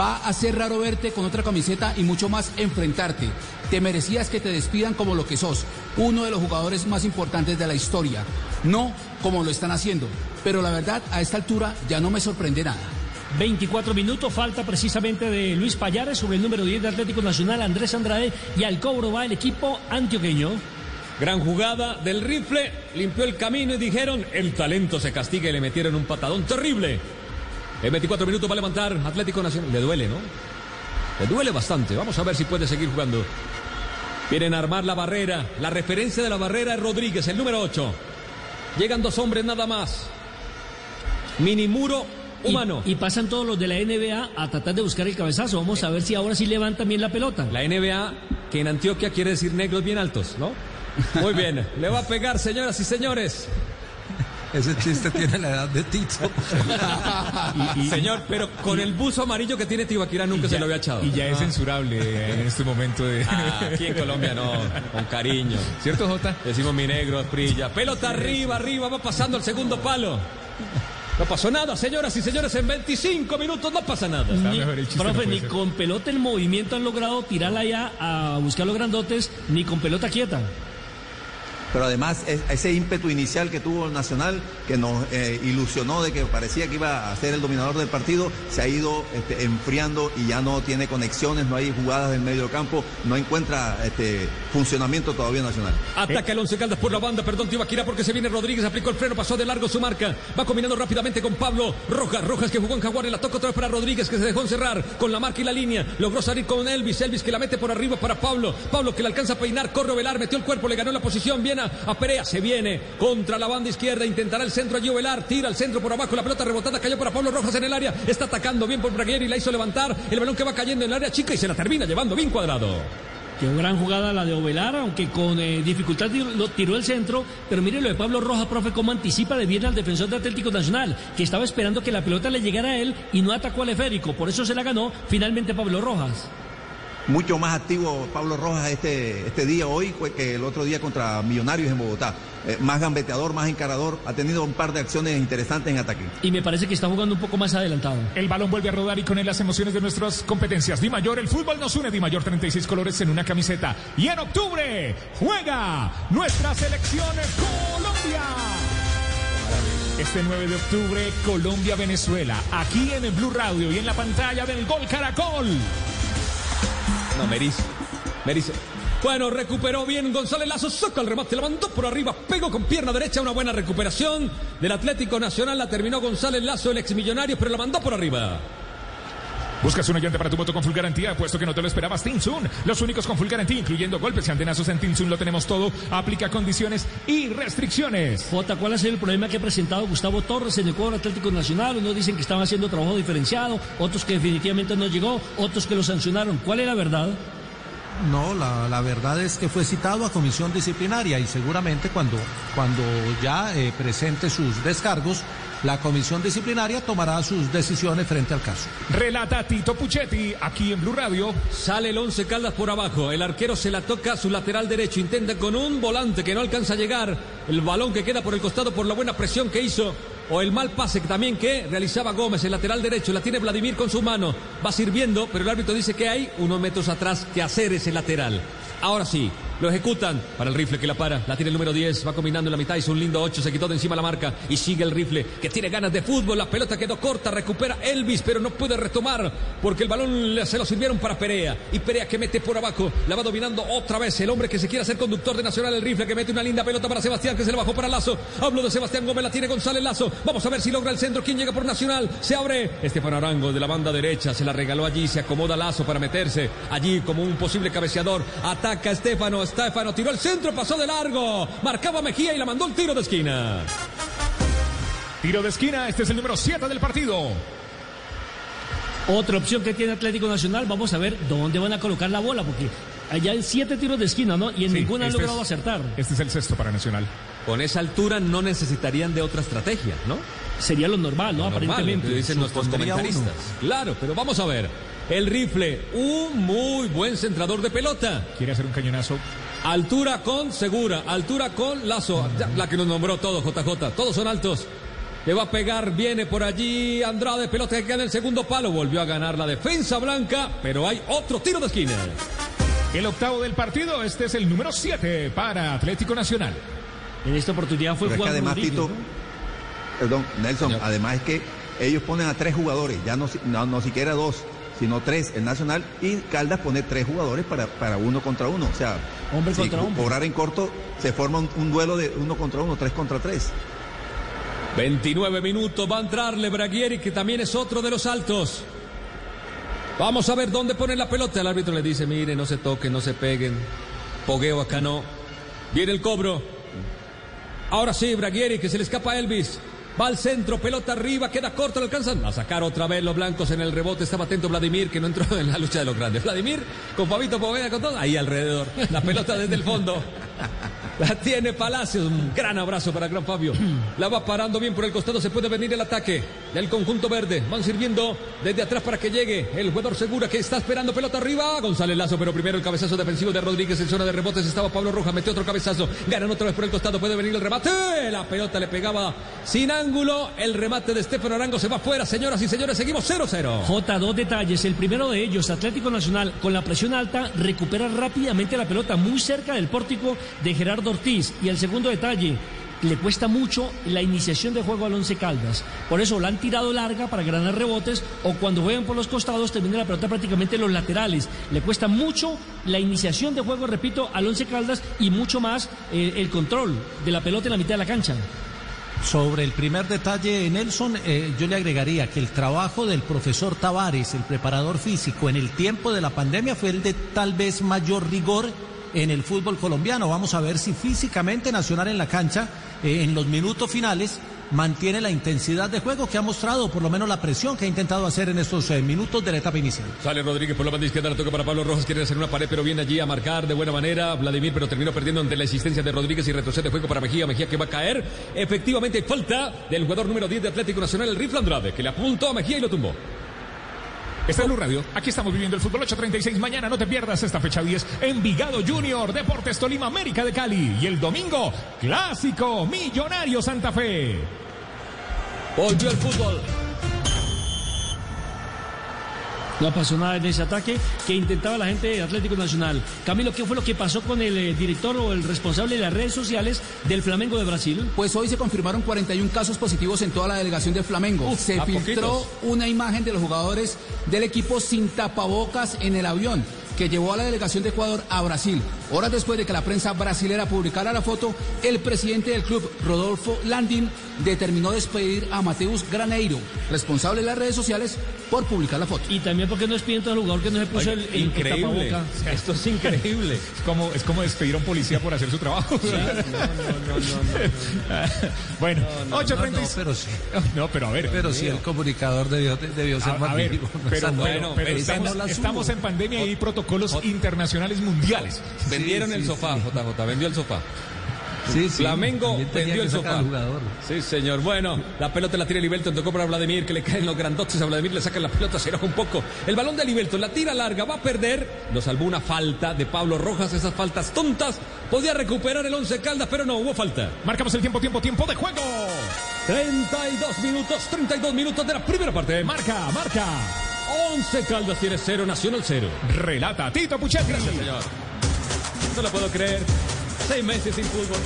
Va a ser raro verte con otra camiseta y mucho más enfrentarte. Te merecías que te despidan como lo que sos, uno de los jugadores más importantes de la historia. No como lo están haciendo, pero la verdad a esta altura ya no me sorprende nada. 24 minutos, falta precisamente de Luis Payares sobre el número 10 de Atlético Nacional, Andrés Andrade, y al cobro va el equipo antioqueño. Gran jugada del rifle, limpió el camino y dijeron, el talento se castiga y le metieron un patadón terrible. En 24 minutos va a levantar Atlético Nacional. Le duele, ¿no? Le duele bastante. Vamos a ver si puede seguir jugando. Quieren armar la barrera. La referencia de la barrera es Rodríguez, el número 8. Llegan dos hombres nada más. Mini muro humano. Y, y pasan todos los de la NBA a tratar de buscar el cabezazo. Vamos a ver si ahora sí levantan bien la pelota. La NBA, que en Antioquia quiere decir negros bien altos, ¿no? Muy bien. Le va a pegar, señoras y señores. Ese chiste tiene la edad de Tito. Y- y- Señor, pero con el buzo amarillo que tiene Tibaquira nunca se lo había echado. Y ya es censurable en este momento de. Ah, aquí en Colombia no, con cariño. ¿Cierto, Jota? Decimos mi negro, brilla. Pelota arriba, arriba, va pasando al segundo palo. No pasó nada, señoras y señores, en 25 minutos no pasa nada. Ni- profe, no ni ser. con pelota en movimiento han logrado tirarla ya a buscar los grandotes, ni con pelota quieta. Pero además es- ese ímpetu inicial que tuvo el Nacional, que nos eh, ilusionó de que parecía que iba a ser el dominador del partido, se ha ido este, enfriando y ya no tiene conexiones, no hay jugadas del medio campo, no encuentra este, funcionamiento todavía Nacional. Ataca el Once Caldas por la banda, perdón, Tibaquira, porque se viene Rodríguez, aplicó el freno, pasó de largo su marca. Va combinando rápidamente con Pablo Rojas. Rojas que jugó en Jaguares, la toca otra vez para Rodríguez, que se dejó encerrar con la marca y la línea. Logró salir con Elvis, Elvis que la mete por arriba para Pablo. Pablo que le alcanza a peinar, corre Velar, metió el cuerpo, le ganó la posición, viene a, Perea, se viene contra la banda izquierda, intentará el centro allí Velar, tira el centro por abajo, la pelota rebotada cayó para Pablo Rojas en el área, está atacando bien por Braguieri, la hizo levantar, el balón que va cayendo en el área chica y se la termina llevando bien cuadrado. Qué gran jugada la de Ovelar, aunque con eh, dificultad lo- tiró el centro. Pero mire lo de Pablo Rojas, profe, cómo anticipa de bien al defensor de Atlético Nacional, que estaba esperando que la pelota le llegara a él y no atacó al esférico. Por eso se la ganó finalmente Pablo Rojas. Mucho más activo Pablo Rojas este, este día hoy que el otro día contra Millonarios en Bogotá. Eh, más gambeteador, más encarador, ha tenido un par de acciones interesantes en ataque. Y me parece que está jugando un poco más adelantado. El balón vuelve a rodar y con él las emociones de nuestras competencias. Di Mayor, el fútbol nos une. Di Mayor, 36 colores en una camiseta. Y en octubre juega nuestra selección Colombia. Este 9 de octubre, Colombia-Venezuela. Aquí en el Blue Radio y en la pantalla del Gol Caracol. No, Meris. Meris. Bueno, recuperó bien González Lazo, saca el remate, la mandó por arriba, pegó con pierna derecha, una buena recuperación del Atlético Nacional, la terminó González Lazo, el exmillonario, pero la mandó por arriba. Buscas un llante para tu moto con full garantía, puesto que no te lo esperabas, Tinsun. Los únicos con full garantía, incluyendo golpes y antenazos en Tinsun, lo tenemos todo. Aplica condiciones y restricciones. Jota, ¿cuál ha sido el problema que ha presentado Gustavo Torres en el cuadro Atlético Nacional? Unos dicen que estaban haciendo trabajo diferenciado, otros que definitivamente no llegó, otros que lo sancionaron. ¿Cuál es la verdad? No, la, la verdad es que fue citado a comisión disciplinaria y seguramente cuando, cuando ya eh, presente sus descargos, la comisión disciplinaria tomará sus decisiones frente al caso. Relata Tito Puchetti, aquí en Blue Radio. Sale el once Caldas por abajo, el arquero se la toca a su lateral derecho, intenta con un volante que no alcanza a llegar, el balón que queda por el costado por la buena presión que hizo, o el mal pase también que realizaba Gómez, el lateral derecho, la tiene Vladimir con su mano, va sirviendo, pero el árbitro dice que hay unos metros atrás que hacer ese lateral. Ahora sí, lo ejecutan para el rifle que la para. La tiene el número 10, va combinando en la mitad, hizo un lindo 8, se quitó de encima la marca y sigue el rifle que tiene ganas de fútbol. La pelota quedó corta, recupera Elvis, pero no puede retomar porque el balón se lo sirvieron para Perea. Y Perea que mete por abajo, la va dominando otra vez el hombre que se quiere hacer conductor de Nacional, el rifle que mete una linda pelota para Sebastián que se le bajó para Lazo. Hablo de Sebastián Gómez, la tiene González Lazo. Vamos a ver si logra el centro. ¿Quién llega por Nacional? Se abre Estefan Arango de la banda derecha, se la regaló allí, se acomoda Lazo para meterse allí como un posible cabeceador. Ataca Estefano, Estefano tiró el centro, pasó de largo, marcaba Mejía y la mandó el tiro de esquina. Tiro de esquina, este es el número 7 del partido. Otra opción que tiene Atlético Nacional, vamos a ver dónde van a colocar la bola, porque allá hay siete tiros de esquina, ¿no? Y en Sí, ninguna han este logrado es- acertar. Este es el sexto para Nacional. Con esa altura no necesitarían de otra estrategia, ¿no? Sería lo normal, ¿no? Aparentemente. lo que dicen nuestros comentaristas. Claro, pero vamos a ver. El rifle, un muy buen centrador de pelota. Quiere hacer un cañonazo. Altura con Segura, altura con Lazo, Ya, la que nos nombró todo, JJ, todos son altos. Le va a pegar, viene por allí Andrade, pelota que queda en el segundo palo, volvió a ganar la defensa blanca, pero hay otro tiro de esquina. El octavo del partido, este es el número 7 para Atlético Nacional. En esta oportunidad fue Pero es que Juan además, Rodríguez, Tito, ¿no? perdón, Nelson, además es que ellos ponen a tres jugadores, ya no, no, no siquiera dos, sino tres el Nacional y Caldas pone tres jugadores para, para uno contra uno. O sea, Hombre si contra hombre. cobrar en corto se forma un, un duelo de uno contra uno, tres contra tres. 29 minutos, va a entrarle Braguieri, que también es otro de los altos. Vamos a ver dónde pone la pelota. El árbitro le dice, mire, no se toquen, no se peguen. Pogueo acá no. Viene el cobro. Ahora sí, Braguieri, que se le escapa a Elvis. Va al centro, pelota arriba, queda corto, lo alcanzan a sacar otra vez los blancos en el rebote. Estaba atento Vladimir, que no entró en la lucha de los grandes. Vladimir, con Fabito Poveda, con todo, ahí alrededor. La pelota desde el fondo. La tiene Palacios. Un gran abrazo para gran Fabio. La va parando bien por el costado. Se puede venir el ataque del conjunto verde. Van sirviendo desde atrás para que llegue el jugador segura que está esperando pelota arriba. González Lazo, pero primero el cabezazo defensivo de Rodríguez en zona de rebotes. Estaba Pablo Rojas. Metió otro cabezazo. Ganan otra vez por el costado. Puede venir el remate. La pelota le pegaba sin ángulo. El remate de Estefano Arango se va fuera. Señoras y señores, seguimos 0-0. J, dos detalles. El primero de ellos, Atlético Nacional, con la presión alta, recupera rápidamente la pelota muy cerca del pórtico de Gerardo Ortiz. Y el segundo detalle, le cuesta mucho la iniciación de juego al Once Caldas. Por eso la han tirado larga para ganar rebotes o cuando juegan por los costados termina la pelota prácticamente en los laterales. Le cuesta mucho la iniciación de juego, repito, al Once Caldas y mucho más eh, el control de la pelota en la mitad de la cancha. Sobre el primer detalle, Nelson, eh, yo le agregaría que el trabajo del profesor Tavares, el preparador físico, en el tiempo de la pandemia fue el de tal vez mayor rigor en el fútbol colombiano. Vamos a ver si físicamente Nacional en la cancha, eh, en los minutos finales, mantiene la intensidad de juego que ha mostrado, por lo menos la presión que ha intentado hacer en estos eh, minutos de la etapa inicial. Sale Rodríguez por la banda izquierda, la toca para Pablo Rojas, quiere hacer una pared, pero viene allí a marcar de buena manera. Vladimir, pero terminó perdiendo ante la existencia de Rodríguez y retrocede juego para Mejía. Mejía que va a caer. Efectivamente, falta del jugador número 10 de Atlético Nacional, el Rifle Andrade, que le apuntó a Mejía y lo tumbó. Está en Blue Radio. Aquí estamos viviendo el fútbol 836. Mañana no te pierdas esta fecha 10. Envigado Junior, Deportes Tolima, América de Cali. Y el domingo, Clásico, Millonario Santa Fe. Volvió el fútbol. No pasó nada en ese ataque que intentaba la gente de Atlético Nacional. Camilo, ¿qué fue lo que pasó con el eh, director o el responsable de las redes sociales del Flamengo de Brasil? Pues hoy se confirmaron 41 casos positivos en toda la delegación del Flamengo. se filtró poquitos. una imagen de los jugadores del equipo sin tapabocas en el avión que llevó a la delegación de Ecuador a Brasil. Horas después de que la prensa brasilera publicara la foto, el presidente del club, Rodolfo Landin, determinó despedir a Mateus Graneiro, responsable de las redes sociales, por publicar la foto. Y también porque no despiden el jugador que no se puso el, el- el increíble. tapaboca. Esto es increíble. Es como, es como despedir a un policía por hacer su trabajo. bueno, No, 8.36. no, pero sí. No, pero a ver. Pero sí, el comunicador debió, debió ser A, más a ver, vivo. pero, no- bueno, pero esa estamos, no estamos en pandemia y hay protocolos internacionales mundiales. Vendieron Sí, el sí, sofá, sí. JJ, vendió el sofá. Sí, sí, Flamengo vendió el sofá. Sí, señor. Bueno, la pelota la tira Livelton, tocó para Vladimir, que le caen los grandotes a Vladimir, le sacan la pelota, se enoja un poco. El balón de Livelton, la tira larga, va a perder. Lo salvó una falta de Pablo Rojas, esas faltas tontas. Podía recuperar el 11 Caldas, pero no hubo falta. Marcamos el tiempo, tiempo, tiempo de juego. 32 minutos, 32 minutos de la primera parte. Marca, marca. 11 Caldas tiene 0, Nacional 0. Relata Tito Puchetti. Gracias, señor. No lo puedo creer. Seis meses sin fútbol.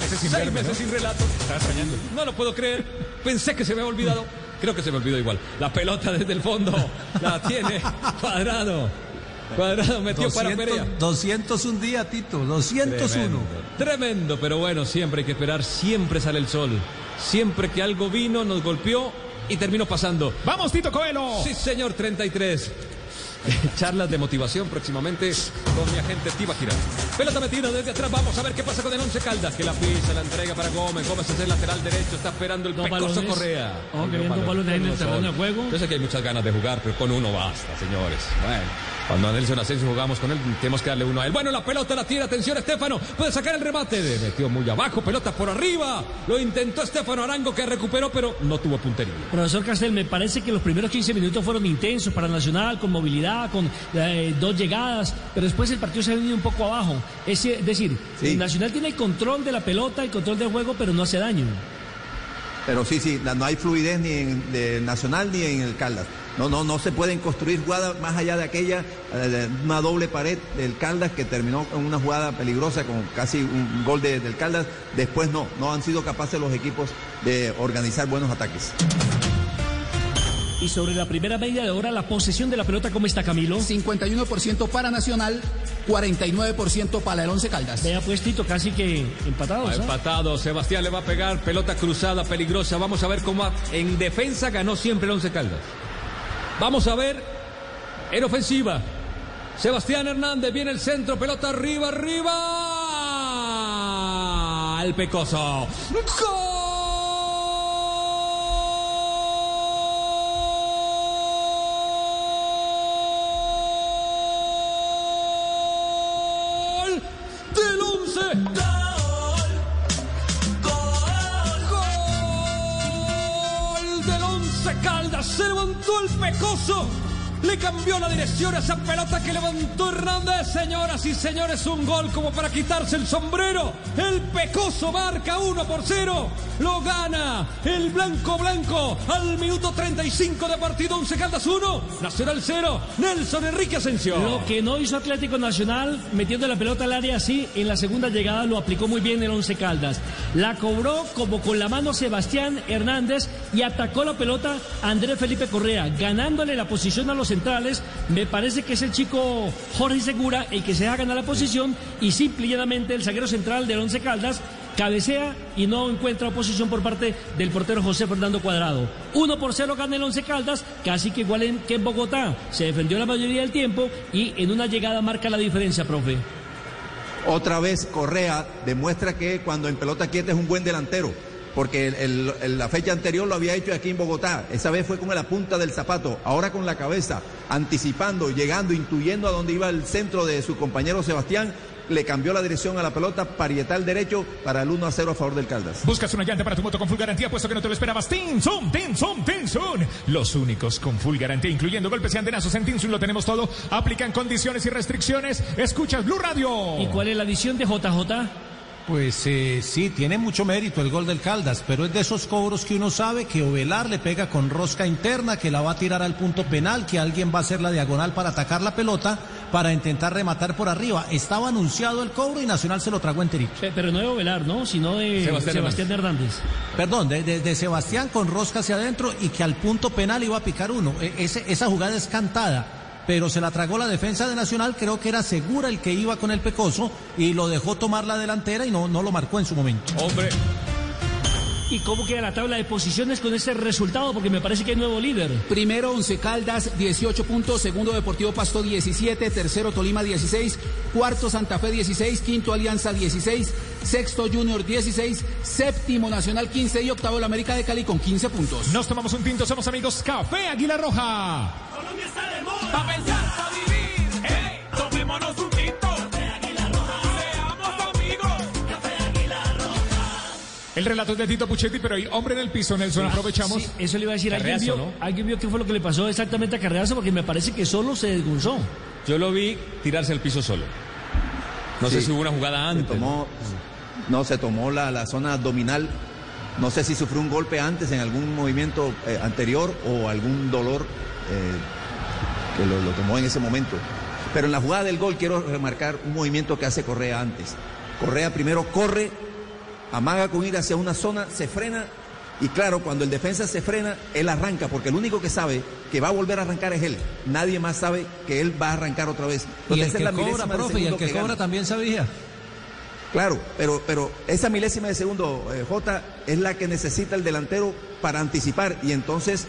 meses sin Seis verme, meses ¿no? sin relato. Estaba extrañando. No lo puedo creer. Pensé que se me había olvidado. Creo que se me olvidó igual. La pelota desde el fondo. La tiene cuadrado. Cuadrado metió para 200, Perea. 201 día, Tito, 201. Tremendo, tremendo, pero bueno, siempre hay que esperar, siempre sale el sol. Siempre que algo vino, nos golpeó y terminó pasando. Vamos, Tito Coelho. Sí, señor, 33. Charlas de motivación próximamente con mi agente Tiba Girán. Pelota metida desde atrás, vamos a ver qué pasa con el Once Caldas, que la pisa, la entrega para Gómez. Gómez es el lateral derecho, está esperando el Dos pecoso balones. Correa. Oh, Ay, que dos balones en el no terreno de juego. Yo sé que hay muchas ganas de jugar, pero con uno basta, señores. Bueno, cuando a Nelson Asensio jugamos con él, tenemos que darle uno a él. Bueno, la pelota la tira, atención, Estefano. Puede sacar el remate. Le metió muy abajo, pelota por arriba. Lo intentó Estefano Arango, que recuperó, pero no tuvo puntería. Profesor Castel, me parece que los primeros 15 minutos fueron intensos para Nacional, con movilidad, con eh, dos llegadas, pero después el partido se ha venido un poco abajo. Es decir, Sí. el Nacional tiene el control de la pelota, el control del juego, pero no hace daño. Pero sí, sí, no hay fluidez ni en de Nacional ni en el Caldas. No, no, no se pueden construir jugadas más allá de aquella, eh, una doble pared del Caldas que terminó en una jugada peligrosa con casi un gol de- del Caldas. Después no, no han sido capaces los equipos de organizar buenos ataques. Y sobre la primera media de hora, la posesión de la pelota, ¿cómo está Camilo? 51% para Nacional, 49% para el Once Caldas. Vea pues Tito, casi que empatados. ¿ah? Empatado, Sebastián le va a pegar, pelota cruzada, peligrosa. Vamos a ver cómo en defensa ganó siempre el Once Caldas. Vamos a ver en ofensiva. Sebastián Hernández viene el centro, pelota arriba, arriba. El Pecoso. ¡Gol! Pecoso. Le cambió la dirección a esa pelota que levantó Hernández. Señoras y señores, un gol como para quitarse el sombrero. El Pecoso marca 1 por 0. Lo gana el Blanco Blanco al minuto 35 de partido. 11 Caldas 1. Nacional 0. Nelson Enrique Asensio. Lo que no hizo Atlético Nacional, metiendo la pelota al área así, en la segunda llegada lo aplicó muy bien el Once Caldas. La cobró como con la mano Sebastián Hernández y atacó la pelota Andrés Felipe Correa, ganándole la posición a los centrales. Me parece que es el chico Jorge Segura el que se da ganar la posición y simple y el zaguero central del Once Caldas cabecea y no encuentra oposición por parte del portero José Fernando Cuadrado. 1 por 0 gana el Once Caldas, casi que igual en, que en Bogotá. Se defendió la mayoría del tiempo y en una llegada marca la diferencia, profe. Otra vez Correa demuestra que cuando en pelota quieta es un buen delantero, porque el- el- el- la fecha anterior lo había hecho aquí en Bogotá. Esa vez fue con la punta del zapato, ahora con la cabeza, anticipando, llegando, intuyendo a dónde iba el centro de su compañero Sebastián. Le cambió la dirección a la pelota, parietal derecho para el 1 a 0 a favor del Caldas. Buscas una llanta para tu moto con full garantía, puesto que no te lo esperabas. Tinson, Tinson, Tinson. Los únicos con full garantía, incluyendo golpes y antenazos en Tinson, lo tenemos todo. Aplican condiciones y restricciones. Escuchas Blue Radio. ¿Y cuál es la adición de JJ? Pues eh, sí, tiene mucho mérito el gol del Caldas, pero es de esos cobros que uno sabe que Ovelar le pega con rosca interna, que la va a tirar al punto penal, que alguien va a hacer la diagonal para atacar la pelota, para intentar rematar por arriba. Estaba anunciado el cobro y Nacional se lo tragó enterito. Pero no de Ovelar, ¿no? Sino de Sebastián Sebastián, Hernández. Perdón, de, de- de Sebastián con rosca hacia adentro y que al punto penal iba a picar uno. E- ese- esa jugada es cantada. Pero se la tragó la defensa de Nacional, creo que era segura el que iba con el Pecoso y lo dejó tomar la delantera y no, no lo marcó en su momento. Hombre. ¿Y cómo queda la tabla de posiciones con ese resultado? Porque me parece que hay nuevo líder. Primero Once Caldas 18 puntos, segundo Deportivo Pasto 17, tercero Tolima 16, cuarto Santa Fe 16, quinto Alianza 16, sexto Junior 16, séptimo Nacional 15 y octavo la América de Cali con 15 puntos. Nos tomamos un tinto, somos amigos Café Águila Roja. Colombia está de moda. Pa' pensar, pa' vivir. ¡Ey! Tomémonos un tinto. Seamos amigos. El relato es de Tito Puchetti, pero hay hombre en el piso, Nelson. Aprovechamos. Sí, eso le iba a decir. ¿Alguien Carreazo, vio, ¿no? ¿Alguien vio qué fue lo que le pasó exactamente a Carreazo? Porque me parece que solo se desgunzó. Yo lo vi tirarse al piso solo. No sé si hubo una jugada antes. Se tomó, no, se tomó la, la zona abdominal. No sé si sufrió un golpe antes en algún movimiento eh, anterior o algún dolor eh, que lo, lo tomó en ese momento. Pero en la jugada del gol quiero remarcar un movimiento que hace Correa antes. Correa primero corre, amaga con ir hacia una zona, se frena y claro, cuando el defensa se frena, él arranca porque el único que sabe que va a volver a arrancar es él. Nadie más sabe que él va a arrancar otra vez. Y Entonces, el esa es que la cobra, profe, y el que gana. cobra también sabía. Claro, pero, pero esa milésima de segundo, eh, J, es la que necesita el delantero para anticipar y entonces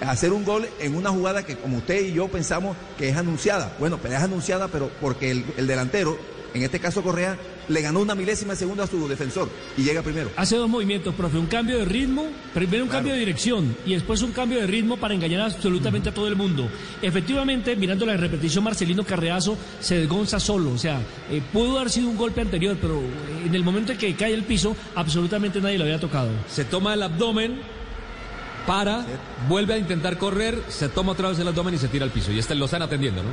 hacer un gol en una jugada que como usted y yo pensamos que es anunciada. Bueno, pero es anunciada, pero porque el delantero, en este caso Correa, le ganó una milésima de segundo a su defensor y llega primero. Hace dos movimientos, profe. Un cambio de ritmo, primero un cambio de dirección y después un cambio de ritmo para engañar absolutamente a todo el mundo. Efectivamente, mirando la repetición, Marcelino Carreazo se desgonza solo. O sea, eh, pudo haber sido un golpe anterior, pero en el momento en que cae el piso, absolutamente nadie lo había tocado. Se toma el abdomen, para, vuelve a intentar correr, se toma otra vez el abdomen y se tira al piso. Y este lo están atendiendo, ¿no?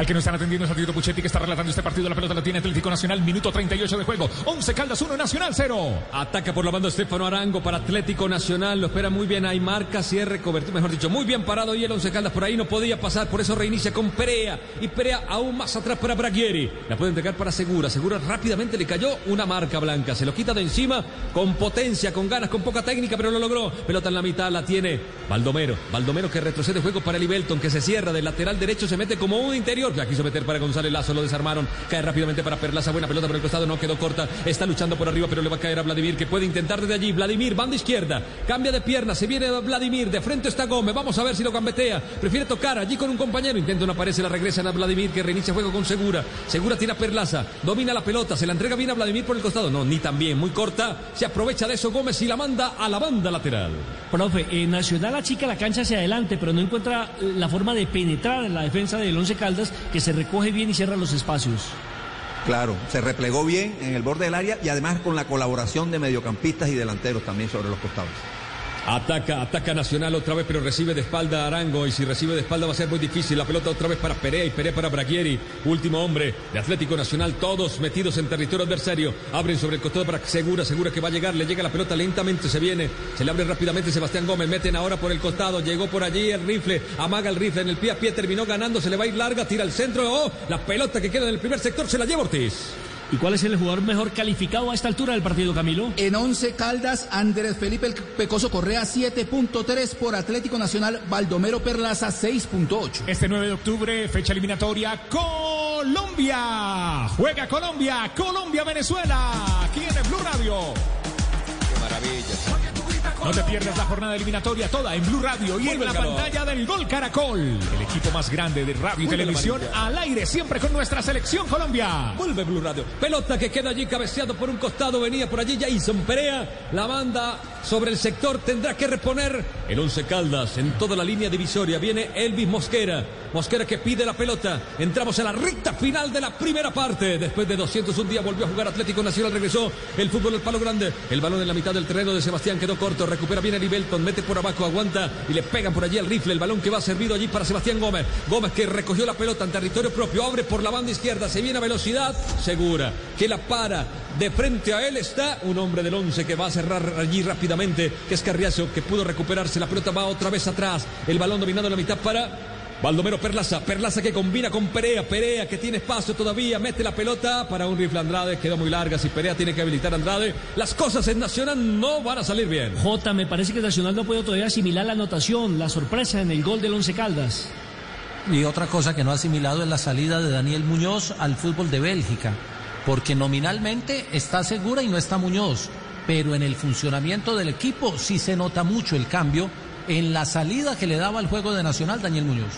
Al que nos están atendiendo es a Tito Puchetti que está relatando este partido. La pelota la tiene Atlético Nacional, minuto 38 de juego. 11 Caldas 1, Nacional 0. Ataca por la banda Estefano Arango para Atlético Nacional. Lo espera muy bien. Hay marca, cierre, cobertura. Mejor dicho, muy bien parado y el Once Caldas por ahí no podía pasar. Por eso reinicia con Perea. Y Perea aún más atrás para Braguieri. La puede entregar para Segura. Segura rápidamente le cayó una marca blanca. Se lo quita de encima con potencia, con ganas, con poca técnica, pero lo logró. Pelota en la mitad la tiene Baldomero. Baldomero que retrocede juego para Libelton, que se cierra del lateral derecho, se mete como un interior. La quiso meter para González Lazo, lo desarmaron. Cae rápidamente para Perlaza. Buena pelota por el costado, no quedó corta. Está luchando por arriba, pero le va a caer a Vladimir, que puede intentar desde allí. Vladimir, banda izquierda. Cambia de pierna, se viene Vladimir. De frente está Gómez. Vamos a ver si lo gambetea. Prefiere tocar allí con un compañero. Intenta no aparece, la regresa a Vladimir, que reinicia juego con Segura. Segura tira Perlaza. Domina la pelota, se la entrega bien a Vladimir por el costado. No, ni también, muy corta. Se aprovecha de eso Gómez y la manda a la banda lateral. Profe, eh, Nacional achica la cancha hacia adelante, pero no encuentra eh, la forma de penetrar en la defensa del Once Caldas, que se recoge bien y cierra los espacios. Claro, se replegó bien en el borde del área y además con la colaboración de mediocampistas y delanteros también sobre los costados. Ataca, ataca Nacional otra vez, pero recibe de espalda a Arango. Y si recibe de espalda va a ser muy difícil. La pelota otra vez para Perea y Perea para Braguieri. Último hombre de Atlético Nacional. Todos metidos en territorio adversario. Abren sobre el costado para Segura. Segura que va a llegar. Le llega la pelota lentamente. Se viene. Se le abre rápidamente Sebastián Gómez. Meten ahora por el costado. Llegó por allí el rifle. Amaga el rifle en el pie a pie. Terminó ganando. Se le va a ir larga. Tira al centro. Oh, la pelota que queda en el primer sector se la lleva Ortiz. ¿Y cuál es el jugador mejor calificado a esta altura del partido, Camilo? En 11 Caldas, Andrés Felipe el Pecoso Correa 7.3 por Atlético Nacional, Baldomero Perlaza 6.8. Este 9 de octubre, fecha eliminatoria, Colombia. Juega Colombia, Colombia-Venezuela. Aquí en el Blue Radio. Qué maravilla. No te pierdas la jornada eliminatoria toda en Blue Radio y en la pantalla del Gol Caracol. El equipo más grande de radio y televisión al aire siempre con nuestra selección Colombia. Vuelve Blue Radio. Pelota que queda allí cabeceado por un costado. Venía por allí Jason Perea. La banda sobre el sector tendrá que reponer el Once Caldas en toda la línea divisoria. Viene Elvis Mosquera. Mosquera que pide la pelota. Entramos en la recta final de la primera parte. Después de 201 días volvió a jugar Atlético Nacional. Regresó el fútbol del palo grande. El balón en la mitad del terreno de Sebastián quedó corto. Recupera bien el Ibelton. Mete por abajo, aguanta y le pegan por allí el rifle. El balón que va servido allí para Sebastián Gómez. Gómez que recogió la pelota en territorio propio. Abre por la banda izquierda. Se viene a velocidad. Segura que la para. De frente a él está un hombre del 11 que va a cerrar allí rápidamente, que es Carriazo, que pudo recuperarse. La pelota va otra vez atrás. El balón dominado en la mitad para Baldomero Perlaza, Perlaza que combina con Perea, Perea que tiene espacio todavía, mete la pelota para un rifle Andrade, quedó muy larga, si Perea tiene que habilitar a Andrade, las cosas en Nacional no van a salir bien. J, me parece que Nacional no puede todavía asimilar la anotación, la sorpresa en el gol del Once Caldas. Y otra cosa que no ha asimilado es la salida de Daniel Muñoz al fútbol de Bélgica, porque nominalmente está segura y no está Muñoz, pero en el funcionamiento del equipo sí se nota mucho el cambio en la salida que le daba al juego de Nacional Daniel Muñoz.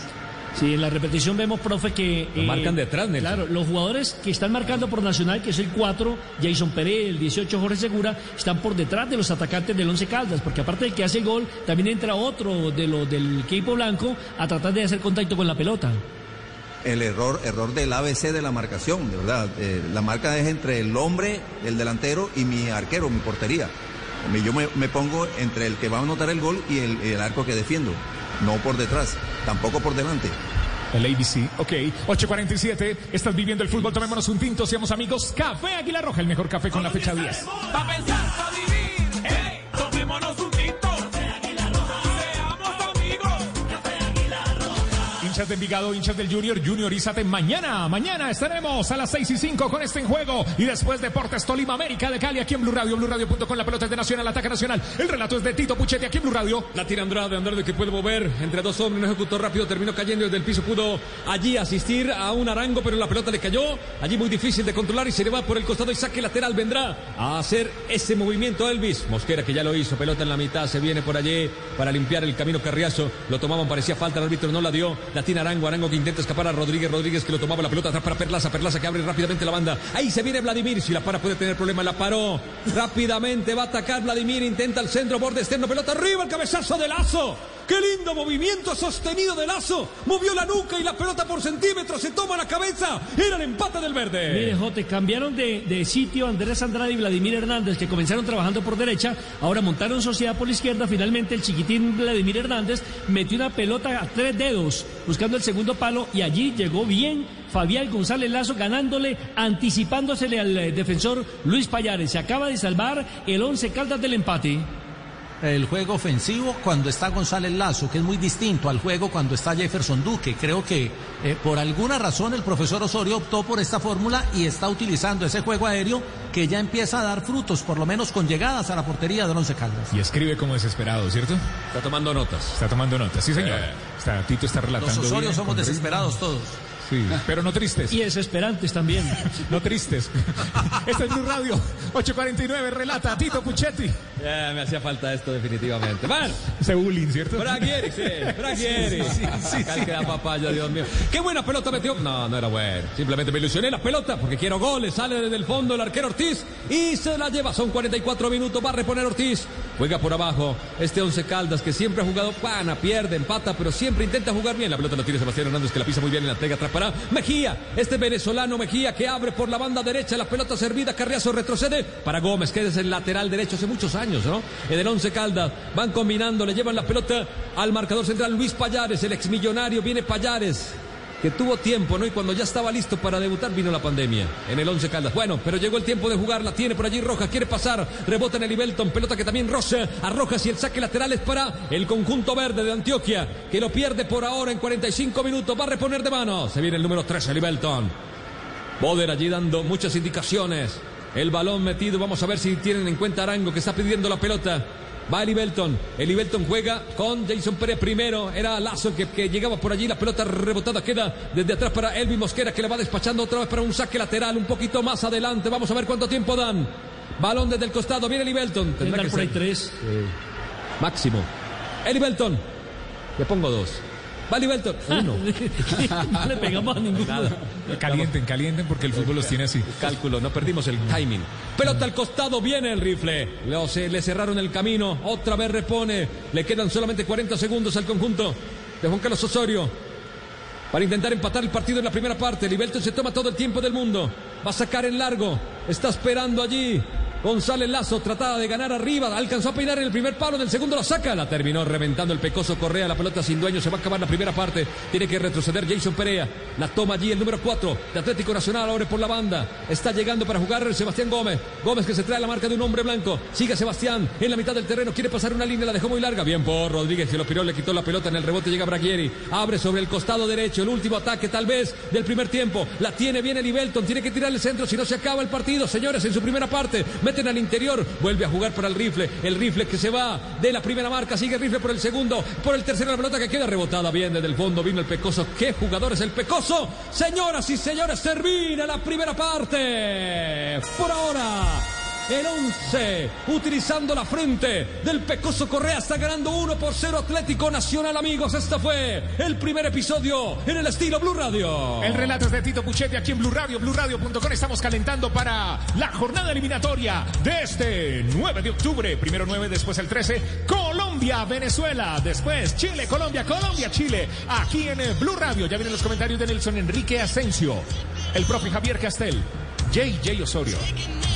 Sí, en la repetición vemos, profe, que... Lo marcan detrás, Nelson. Claro, los jugadores que están marcando por Nacional, que es el 4, Jason Pérez, el 18, Jorge Segura, están por detrás de los atacantes del 11 Caldas, porque aparte del que hace el gol, también entra otro de los del equipo blanco a tratar de hacer contacto con la pelota. El error, error del ABC de la marcación, de verdad. Eh, la marca es entre el hombre, el delantero y mi arquero, mi portería. Yo me, me pongo entre el que va a anotar el gol y el, el arco que defiendo. No por detrás, tampoco por delante. El ABC, ok. 8.47, estás viviendo el fútbol, tomémonos un tinto, seamos amigos. Café Águila Roja, el mejor café con la fecha 10. Pa' pensar, Hinchas de Envigado, hinchas del Junior, Juniorízate mañana. Mañana estaremos a las 6 y 5 con este en juego. Y después Deportes Tolima América de Cali aquí en Blue Radio, Blue Radio.com. La pelota es de Nacional, ataque nacional. El relato es de Tito Puchetti aquí en Blue Radio. La tira Andrade, Andrade que puede mover entre dos hombres, no ejecutó rápido, terminó cayendo desde el piso, pudo allí asistir a un arango, pero la pelota le cayó, allí muy difícil de controlar y se le va por el costado y saque lateral, vendrá a hacer ese movimiento Elvis. Mosquera que ya lo hizo, pelota en la mitad, se viene por allí para limpiar el camino Carriazo, lo tomaban, parecía falta, el árbitro no la dio, la Arango, Arango que intenta escapar a Rodríguez, Rodríguez que lo tomaba la pelota atrás para Perlaza, Perlaza que abre rápidamente la banda, ahí se viene Vladimir, si la para puede tener problema, la paró, rápidamente va a atacar Vladimir, intenta el centro, borde externo, pelota arriba, el cabezazo de Lazo. ¡Qué lindo movimiento sostenido de Lazo! Movió la nuca y la pelota por centímetros se toma la cabeza. Era el empate del verde. Mire, Jote, cambiaron de, de sitio Andrés Andrade y Vladimir Hernández, que comenzaron trabajando por derecha, ahora montaron sociedad por la izquierda. Finalmente, el chiquitín Vladimir Hernández metió una pelota a tres dedos, buscando el segundo palo y allí llegó bien Fabián González Lazo ganándole, anticipándosele al eh, defensor Luis Payares. Se acaba de salvar el 11 Caldas del empate el juego ofensivo cuando está González Lazo, que es muy distinto al juego cuando está Jefferson Duque. Creo que eh, por alguna razón el profesor Osorio optó por esta fórmula y está utilizando ese juego aéreo que ya empieza a dar frutos, por lo menos con llegadas a la portería del Once Caldas. Y escribe como desesperado, ¿cierto? Está tomando notas. Está tomando notas, sí señor. Eh. Está, Tito está relatando. Los Osorios somos desesperados todos. Sí, pero no tristes. Y desesperantes también. no tristes. Esta es Blue Radio 849, relata Tito Puchetti. Ya, me hacía falta esto definitivamente. Bueno. Ese bullying, ¿cierto? Braguieri, sí. Braguieri. Sí, sí, sí, la papaya, Dios mío. Qué buena pelota metió. No, no era bueno. Simplemente me ilusioné la pelota porque quiero goles. Sale desde el fondo el arquero Ortiz y se la lleva. Son 44 minutos. Va a reponer Ortiz. Juega por abajo. Este Once Caldas que siempre ha jugado pana, pierde, empata, pero siempre intenta jugar bien. La pelota la tiene Sebastián Hernández que la pisa muy bien en la tega atrás Mejía. Este venezolano Mejía que abre por la banda derecha. La pelota servida. Carriazo retrocede para Gómez, que es el lateral derecho hace muchos años, ¿no? En el once Caldas. Van combinando, le llevan la pelota al marcador central Luis Payares, el exmillonario. Viene Payares que tuvo tiempo, ¿no? Y cuando ya estaba listo para debutar vino la pandemia en el Once Caldas. Bueno, pero llegó el tiempo de jugar, la tiene por allí Rojas, quiere pasar, rebota en el Ibelton, pelota que también roza a Rojas y el saque lateral es para el conjunto verde de Antioquia, que lo pierde por ahora en 45 minutos, va a reponer de mano. Se viene el número 3, el Ibelton. Boder allí dando muchas indicaciones. El balón metido, vamos a ver si tienen en cuenta Arango que está pidiendo la pelota. Va el Ibelton. juega con Jason Pérez primero. Era Lazo que, que, llegaba por allí. La pelota rebotada queda desde atrás para Elvin Mosquera que le va despachando otra vez para un saque lateral. Un poquito más adelante. Vamos a ver cuánto tiempo dan. Balón desde el costado. Viene el Ibelton. Tendrá que por ahí tres. Máximo. El Ibelton. Le pongo dos. Vale, Belton. Uno. no le pegamos a ninguno. Calienten, calienten porque el fútbol los tiene así. Cálculo, no perdimos el timing. Pelota al costado, viene el rifle. Le, cerraron el camino. Otra vez repone. Le quedan solamente 40 segundos al conjunto de Juan Carlos Osorio. Para intentar empatar el partido en la primera parte. Libelton se toma todo el tiempo del mundo. Va a sacar en largo. Está esperando allí González Lazo trataba de ganar arriba, alcanzó a peinar en el primer palo, en el segundo la saca, la terminó reventando el pecoso Correa, la pelota sin dueño, se va a acabar la primera parte, tiene que retroceder Jason Perea, la toma allí el número 4 de Atlético Nacional, abre por la banda, está llegando para jugar Sebastián Gómez, Gómez que se trae la marca de un hombre blanco, sigue Sebastián en la mitad del terreno, quiere pasar una línea, la dejó muy larga, bien por Rodríguez, que lo piró, le quitó la pelota en el rebote, llega Braguieri, abre sobre el costado derecho, el último ataque tal vez del primer tiempo, la tiene bien el Ibelton, tiene que tirar el centro, si no se acaba el partido, señores, en su primera parte, meten al interior, Vuelve a jugar para el rifle. El rifle que se va de la primera marca. Sigue rifle por el segundo. Por el tercero la pelota que queda rebotada bien desde el fondo. Vino el Pecoso. ¿Qué jugador es el Pecoso? Señoras y señores, termina la primera parte. Por ahora. El 11, utilizando la frente del Pecoso Correa, está ganando 1 por 0 Atlético Nacional, amigos. Este fue el primer episodio en el estilo Blue Radio. El relato es de Tito Puchetti aquí en Blue Radio, BlueRadio.com. Estamos calentando para la jornada eliminatoria de este 9 de octubre. Primero 9, después el 13. Colombia, Venezuela. Después Chile, Colombia, Colombia, Chile. Aquí en Blue Radio. Ya vienen los comentarios de Nelson Enrique Asensio. El profe Javier Castel. JJ Osorio.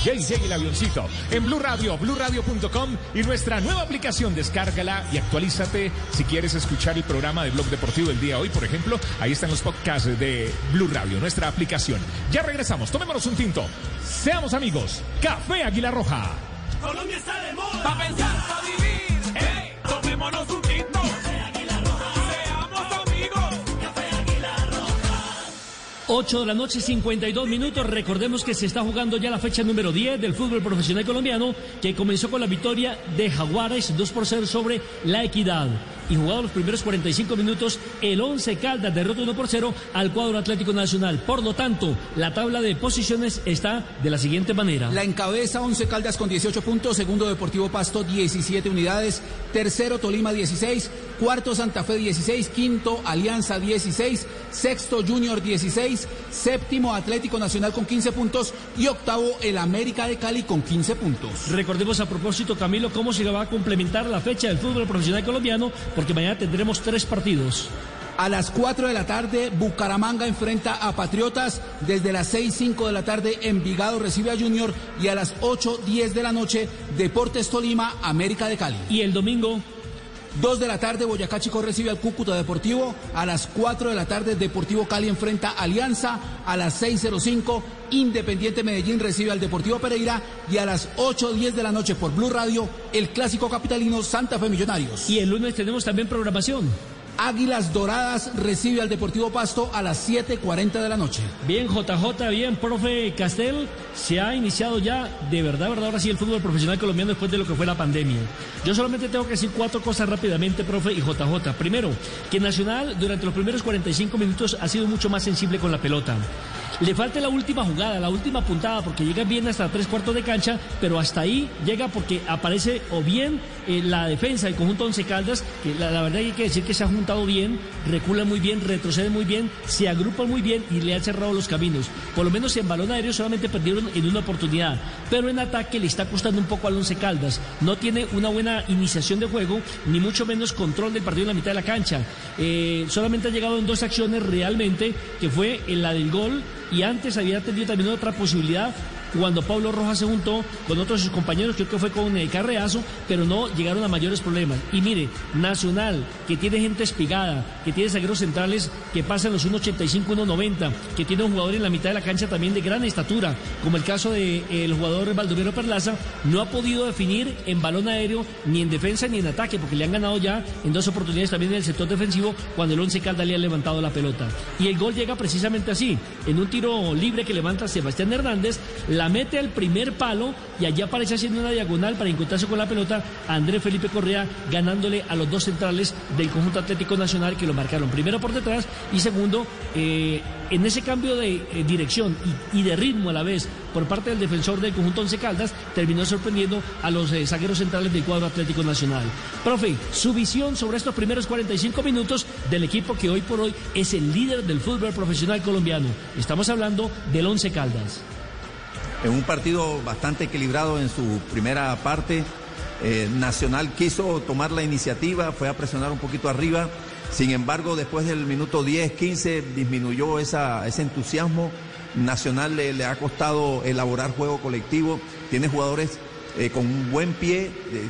JJ el avioncito. En Blue Radio, BlueRadio.com y nuestra nueva aplicación. Descárgala y actualízate si quieres escuchar el programa de Blog Deportivo del día de hoy, por ejemplo. Ahí están los podcasts de Blue Radio, nuestra aplicación. Ya regresamos, tomémonos un tinto. Seamos amigos. Café Águila Roja. Colombia está de moda. Pa' pensar, pa' vivir. Hey, tomémonos un 8 de la noche, 52 minutos. Recordemos que se está jugando ya la fecha número 10 del fútbol profesional colombiano, que comenzó con la victoria de Jaguares 2 por 0 sobre la Equidad y jugado los primeros 45 minutos, el 11 Caldas derrota 1 por 0 al cuadro Atlético Nacional. Por lo tanto, la tabla de posiciones está de la siguiente manera. La encabeza 11 Caldas con 18 puntos, segundo Deportivo Pasto 17 unidades, tercero Tolima 16, cuarto Santa Fe 16, quinto Alianza 16, sexto Junior 16, séptimo Atlético Nacional con 15 puntos y octavo el América de Cali con 15 puntos. Recordemos a propósito, Camilo, cómo se va a complementar la fecha del fútbol profesional colombiano porque mañana tendremos tres partidos. A las 4 de la tarde, Bucaramanga enfrenta a Patriotas. Desde las 6, 5 de la tarde, Envigado recibe a Junior. Y a las 8, 10 de la noche, Deportes Tolima, América de Cali. Y el domingo. 2 de la tarde, Boyacá Chico recibe al Cúcuta Deportivo. A las 4 de la tarde, Deportivo Cali enfrenta Alianza. A las 6.05, Independiente Medellín recibe al Deportivo Pereira. Y a las 8.10 de la noche por Blue Radio, el clásico capitalino Santa Fe Millonarios. Y el lunes tenemos también programación. Águilas Doradas recibe al Deportivo Pasto a las 7.40 de la noche. Bien, JJ, bien, profe Castel, se ha iniciado ya, de verdad, verdad, ahora sí el fútbol profesional colombiano después de lo que fue la pandemia. Yo solamente tengo que decir cuatro cosas rápidamente, profe y JJ. Primero, que Nacional durante los primeros 45 minutos ha sido mucho más sensible con la pelota. Le falta la última jugada, la última puntada, porque llega bien hasta tres cuartos de cancha, pero hasta ahí llega porque aparece o bien eh, la defensa del conjunto Once Caldas, que la, la verdad hay que decir que se ha juntado bien, recula muy bien, retrocede muy bien, se agrupa muy bien y le ha cerrado los caminos. Por lo menos en balón aéreo solamente perdieron en una oportunidad, pero en ataque le está costando un poco al Once Caldas. No tiene una buena iniciación de juego, ni mucho menos control del partido en la mitad de la cancha. Eh, solamente ha llegado en dos acciones realmente, que fue en la del gol y antes había tenido también otra posibilidad cuando Pablo Rojas se juntó con otros de sus compañeros, creo que fue con eh, Carreazo, pero no llegaron a mayores problemas. Y mire, Nacional, que tiene gente espigada, que tiene zagueros centrales que pasan los 1.85, 1.90, que tiene un jugador en la mitad de la cancha también de gran estatura, como el caso del de, jugador Baldomero Perlaza, no ha podido definir en balón aéreo ni en defensa ni en ataque, porque le han ganado ya en dos oportunidades también en el sector defensivo cuando el Once Caldas le ha levantado la pelota. Y el gol llega precisamente así, en un tiro libre que levanta Sebastián Hernández, la mete al primer palo y allá aparece haciendo una diagonal para encontrarse con la pelota Andrés Felipe Correa ganándole a los dos centrales del conjunto Atlético Nacional que lo marcaron primero por detrás y segundo eh, en ese cambio de eh, dirección y, y, de ritmo a la vez por parte del defensor del conjunto Once Caldas terminó sorprendiendo a los eh, zagueros centrales del cuadro Atlético Nacional. Profe, su visión sobre estos primeros 45 minutos del equipo que hoy por hoy es el líder del fútbol profesional colombiano. Estamos hablando del Once Caldas en un partido bastante equilibrado en su primera parte. Eh, Nacional quiso tomar la iniciativa, fue a presionar un poquito arriba. Sin embargo, después del minuto 10, 15, disminuyó esa, ese entusiasmo. Nacional le, le, ha costado elaborar juego colectivo. Tiene jugadores eh, con un buen pie, eh,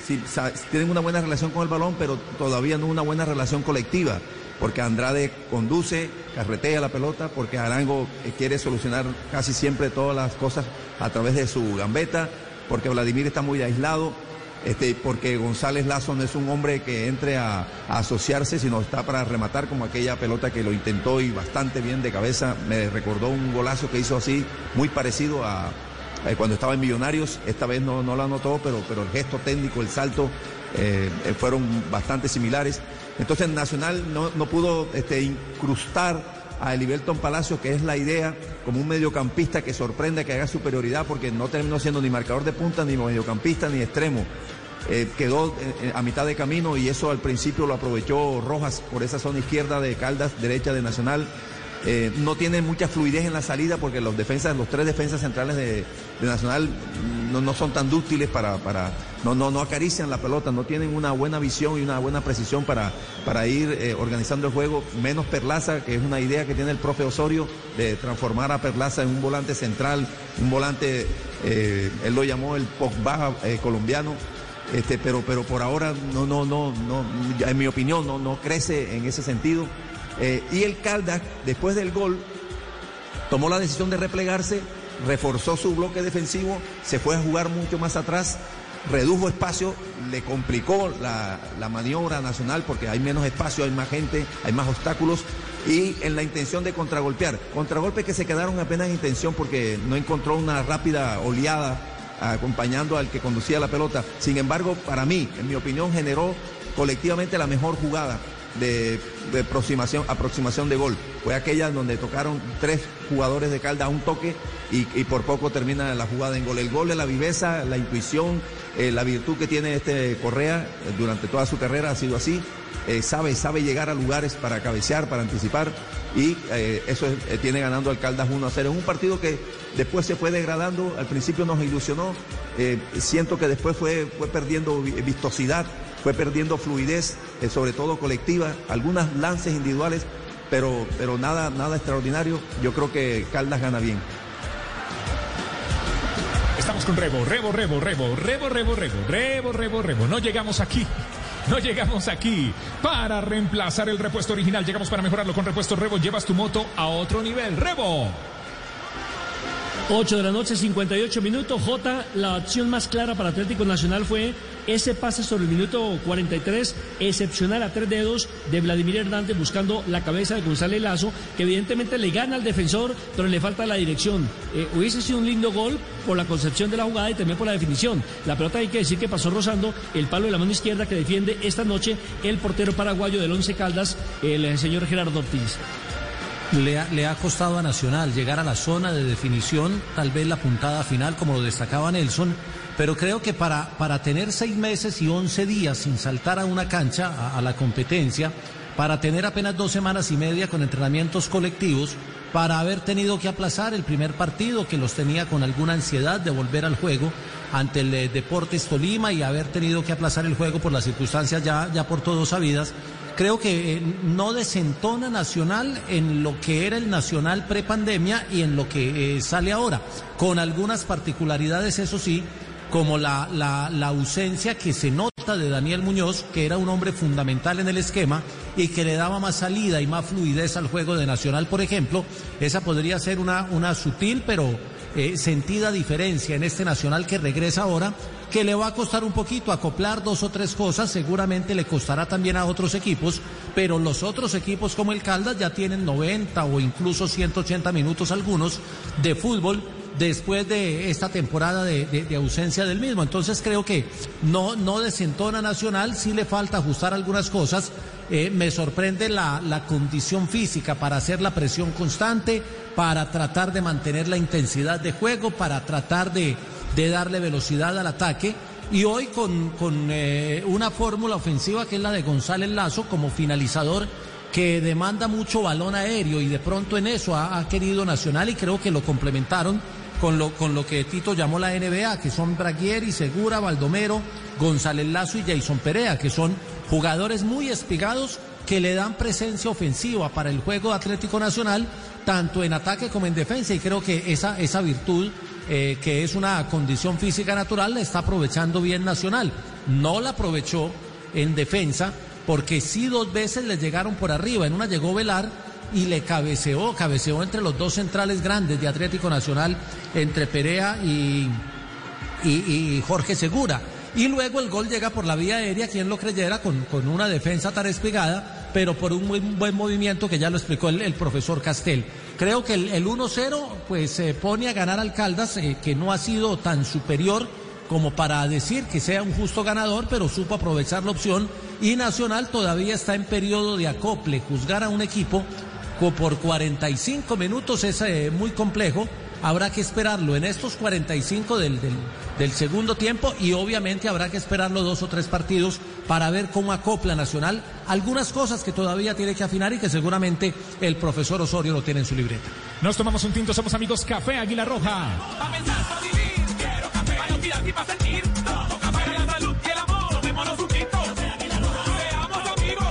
tienen una buena relación con el balón, pero todavía no una buena relación colectiva porque Andrade conduce, carretea la pelota, porque Arango quiere solucionar casi siempre todas las cosas a través de su gambeta, porque Vladimir está muy aislado, este, porque González Lazo no es un hombre que entre a, asociarse, sino está para rematar como aquella pelota que lo intentó y bastante bien de cabeza. Me recordó un golazo que hizo así, muy parecido a, a cuando estaba en Millonarios. Esta vez no, no lo anotó, pero, pero el gesto técnico, el salto, eh, fueron bastante similares. Entonces Nacional no, no pudo este, incrustar a Eliberton Palacio, que es la idea, como un mediocampista que sorprende, que haga superioridad, porque no terminó siendo ni marcador de punta, ni mediocampista, ni extremo. Eh, quedó eh, a mitad de camino y eso al principio lo aprovechó Rojas por esa zona izquierda de Caldas, derecha de Nacional. Eh, no tiene mucha fluidez en la salida porque los defensas, los tres defensas centrales de, Nacional no, no, son tan dúctiles para, para no, no, no, acarician la pelota, no tienen una buena visión y una buena precisión para, para ir eh, organizando el juego, menos Perlaza, que es una idea que tiene el profe Osorio de transformar a Perlaza en un volante central, un volante, eh, él lo llamó el Pogba colombiano. Este, pero, pero por ahora no, no, no, no, en mi opinión, no, no crece en ese sentido. Eh, y el Caldas, después del gol, tomó la decisión de replegarse, reforzó su bloque defensivo, se fue a jugar mucho más atrás, redujo espacio, le complicó la, la, maniobra nacional porque hay menos espacio, hay más gente, hay más obstáculos y en la intención de contragolpear. Contragolpe que se quedaron apenas en intención porque no encontró una rápida oleada acompañando al que conducía la pelota. Sin embargo, para mí, en mi opinión, generó colectivamente la mejor jugada de, aproximación, aproximación de gol. Fue aquella donde tocaron tres jugadores de Caldas a un toque y, por poco termina la jugada en gol. El gol de la viveza, la intuición, eh, la virtud que tiene este Correa eh, durante toda su carrera ha sido así. Eh, sabe, sabe llegar a lugares para cabecear, para anticipar y eso es, tiene ganando al Caldas 1 a 0. Es un partido que después se fue degradando, al principio nos ilusionó, siento que después fue, fue perdiendo vistosidad fue perdiendo fluidez, eh, sobre todo colectiva, algunas lances individuales, pero, pero nada, nada extraordinario. Yo creo que Caldas gana bien. Estamos con Rebo, Rebo, Rebo, Rebo, Rebo, Rebo, Rebo, Rebo, Rebo, Rebo. No llegamos aquí No llegamos aquí para reemplazar el repuesto original, llegamos para mejorarlo con repuesto Rebo. Llevas tu moto a otro nivel. Rebo. 8 de la noche, 58 minutos. J, la acción más clara para Atlético Nacional fue ese pase sobre el minuto 43, excepcional a tres dedos de Vladimir Hernández buscando la cabeza de González Lazo, que evidentemente le gana al defensor, pero le falta la dirección. Eh, hubiese sido un lindo gol por la concepción de la jugada y también por la definición. La pelota hay que decir que pasó rozando el palo de la mano izquierda que defiende esta noche el portero paraguayo del Once Caldas, el señor Gerardo Ortiz. Le ha, le ha, costado a Nacional llegar a la zona de definición, tal vez la puntada final, como lo destacaba Nelson, pero creo que para, para tener seis meses y once días sin saltar a una cancha, a, la competencia, para tener apenas dos semanas y media con entrenamientos colectivos, para haber tenido que aplazar el primer partido que los tenía con alguna ansiedad de volver al juego ante el eh, Deportes Tolima y haber tenido que aplazar el juego por las circunstancias ya, ya por todos sabidas creo que eh, no desentona Nacional en lo que era el Nacional prepandemia y en lo que eh, sale ahora, con algunas particularidades, eso sí, como la, la, la, ausencia que se nota de Daniel Muñoz, que era un hombre fundamental en el esquema y que le daba más salida y más fluidez al juego de Nacional, por ejemplo, esa podría ser una, una sutil pero eh, sentida diferencia en este Nacional que regresa ahora que le va a costar un poquito acoplar dos o tres cosas, seguramente le costará también a otros equipos, pero los otros equipos como el Caldas ya tienen 90 o incluso 180 minutos algunos de fútbol después de esta temporada de, ausencia del mismo. Entonces creo que no, no desentona Nacional, sí le falta ajustar algunas cosas. Eh, me sorprende la, la condición física para hacer la presión constante, para tratar de mantener la intensidad de juego, para tratar de, de darle velocidad al ataque. Y hoy con, con eh, una fórmula ofensiva que es la de González Lazo como finalizador que demanda mucho balón aéreo y de pronto en eso ha, querido Nacional y creo que lo complementaron con lo, con lo que Tito llamó la NBA, que son Braguieri, Segura, Baldomero, González Lazo y Jason Perea, que son jugadores muy espigados que le dan presencia ofensiva para el juego Atlético Nacional, tanto en ataque como en defensa, y creo que esa, esa virtud, eh, que es una condición física natural, la está aprovechando bien Nacional. No la aprovechó en defensa, porque sí dos veces le llegaron por arriba, en una llegó Velar, y le cabeceó, cabeceó entre los dos centrales grandes de Atlético Nacional, entre Perea y, y, Jorge Segura. Y luego el gol llega por la vía aérea, quien lo creyera, con, con una defensa tan espigada, pero por un muy buen movimiento que ya lo explicó el, el profesor Castel. Creo que el, el 1-0 pues se pone a ganar al Caldas, eh, que no ha sido tan superior como para decir que sea un justo ganador, pero supo aprovechar la opción y Nacional todavía está en periodo de acople. Juzgar a un equipo por 45 minutos es eh, muy complejo. Habrá que esperarlo en estos 45 del, del, del, segundo tiempo y obviamente habrá que esperarlo dos o tres partidos para ver cómo acopla Nacional algunas cosas que todavía tiene que afinar y que seguramente el profesor Osorio lo tiene en su libreta. Nos tomamos un tinto, somos amigos Café Águila Roja. A pensar, a vivir, quiero café, para olvidar y para sentir. Todo café para la salud y el amor. Tomémonos un tinto. Seamos amigos.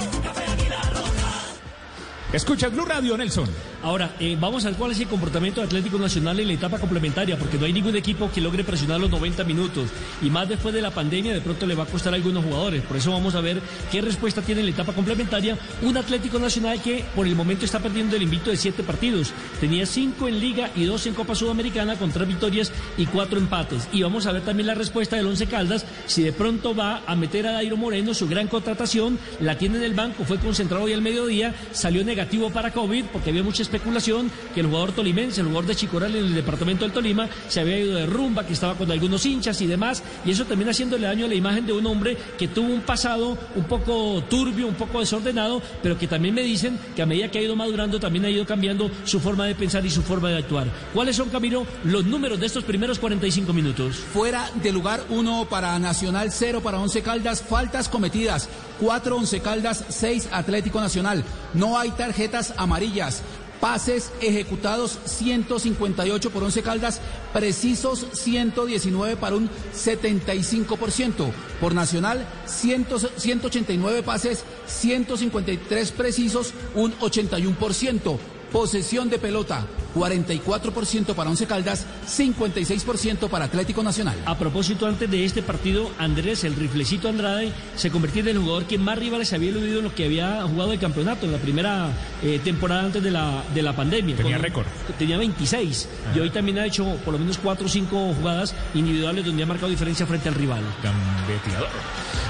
Escucha Blue Radio, Nelson. Ahora, eh, vamos al cuál es el comportamiento de Atlético Nacional en la etapa complementaria, porque no hay ningún equipo que logre presionar los 90 minutos. Y más después de la pandemia, de pronto le va a costar a algunos jugadores. Por eso vamos a ver qué respuesta tiene en la etapa complementaria un Atlético Nacional que por el momento está perdiendo el invito de siete partidos. Tenía cinco en Liga y dos en Copa Sudamericana con tres victorias y cuatro empates. Y vamos a ver también la respuesta del Once Caldas, si de pronto va a meter a Dairo Moreno su gran contratación, la tiene en el banco, fue concentrado hoy al mediodía, salió negativo para COVID porque había mucha especulación que el jugador tolimense, el jugador de Chicoral en el departamento del Tolima, se había ido de rumba, que estaba con algunos hinchas y demás, y eso termina haciéndole daño a la imagen de un hombre que tuvo un pasado un poco turbio, un poco desordenado, pero que también me dicen que a medida que ha ido madurando también ha ido cambiando su forma de pensar y su forma de actuar. ¿Cuáles son, Camilo, los números de estos primeros 45 minutos? Fuera de lugar, uno para Nacional, cero para Once Caldas, faltas cometidas, cuatro Once Caldas, seis Atlético Nacional. No hay tarjetas amarillas. Pases ejecutados 158 por 11 Caldas, precisos 119 para un 75%. Por Nacional 100, 189 pases, 153 precisos, un 81%. Posesión de pelota 44% para Once Caldas, 56% para Atlético Nacional. A propósito, antes de este partido, Andrés, el riflecito Andrade, se convirtió en el jugador que más rivales había eludido en lo que había jugado el campeonato en la primera eh, temporada antes de la, de la pandemia. Tenía récord. Tenía 26 y hoy también ha hecho por lo menos 4 o 5 jugadas individuales donde ha marcado diferencia frente al rival. Gambeteador.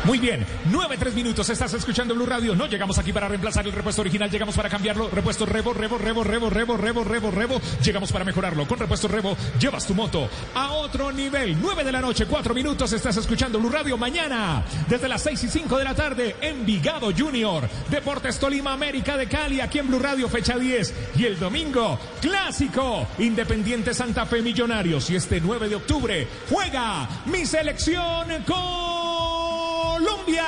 Muy bien, 9, 3 minutos, estás escuchando Blue Radio. No llegamos aquí para reemplazar el repuesto original, llegamos para cambiarlo. Repuesto Rebo, Rebo, Rebo, Rebo, Rebo, Rebo, Rebo, Rebo. Llegamos para mejorarlo. Con repuesto Rebo, llevas tu moto a otro nivel. 9 de la noche, 4 minutos, estás escuchando Blue Radio. Mañana, desde las 6 y 5 de la tarde, Envigado Junior. Deportes Tolima, América de Cali, aquí en Blue Radio, fecha 10. Y el domingo, clásico, Independiente Santa Fe Millonarios. Y este 9 de octubre, juega mi selección Colombia.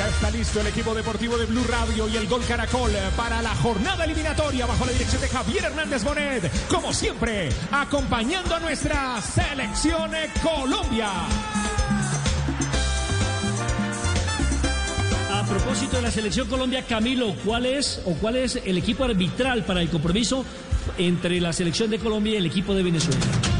Ya está listo el equipo deportivo de Blue Radio y el Gol Caracol para la jornada eliminatoria bajo la dirección de Javier Hernández Bonet. Como siempre, acompañando a nuestra selección Colombia. A propósito de la selección Colombia, Camilo, ¿cuál es o cuál es el equipo arbitral para el compromiso entre la selección de Colombia y el equipo de Venezuela?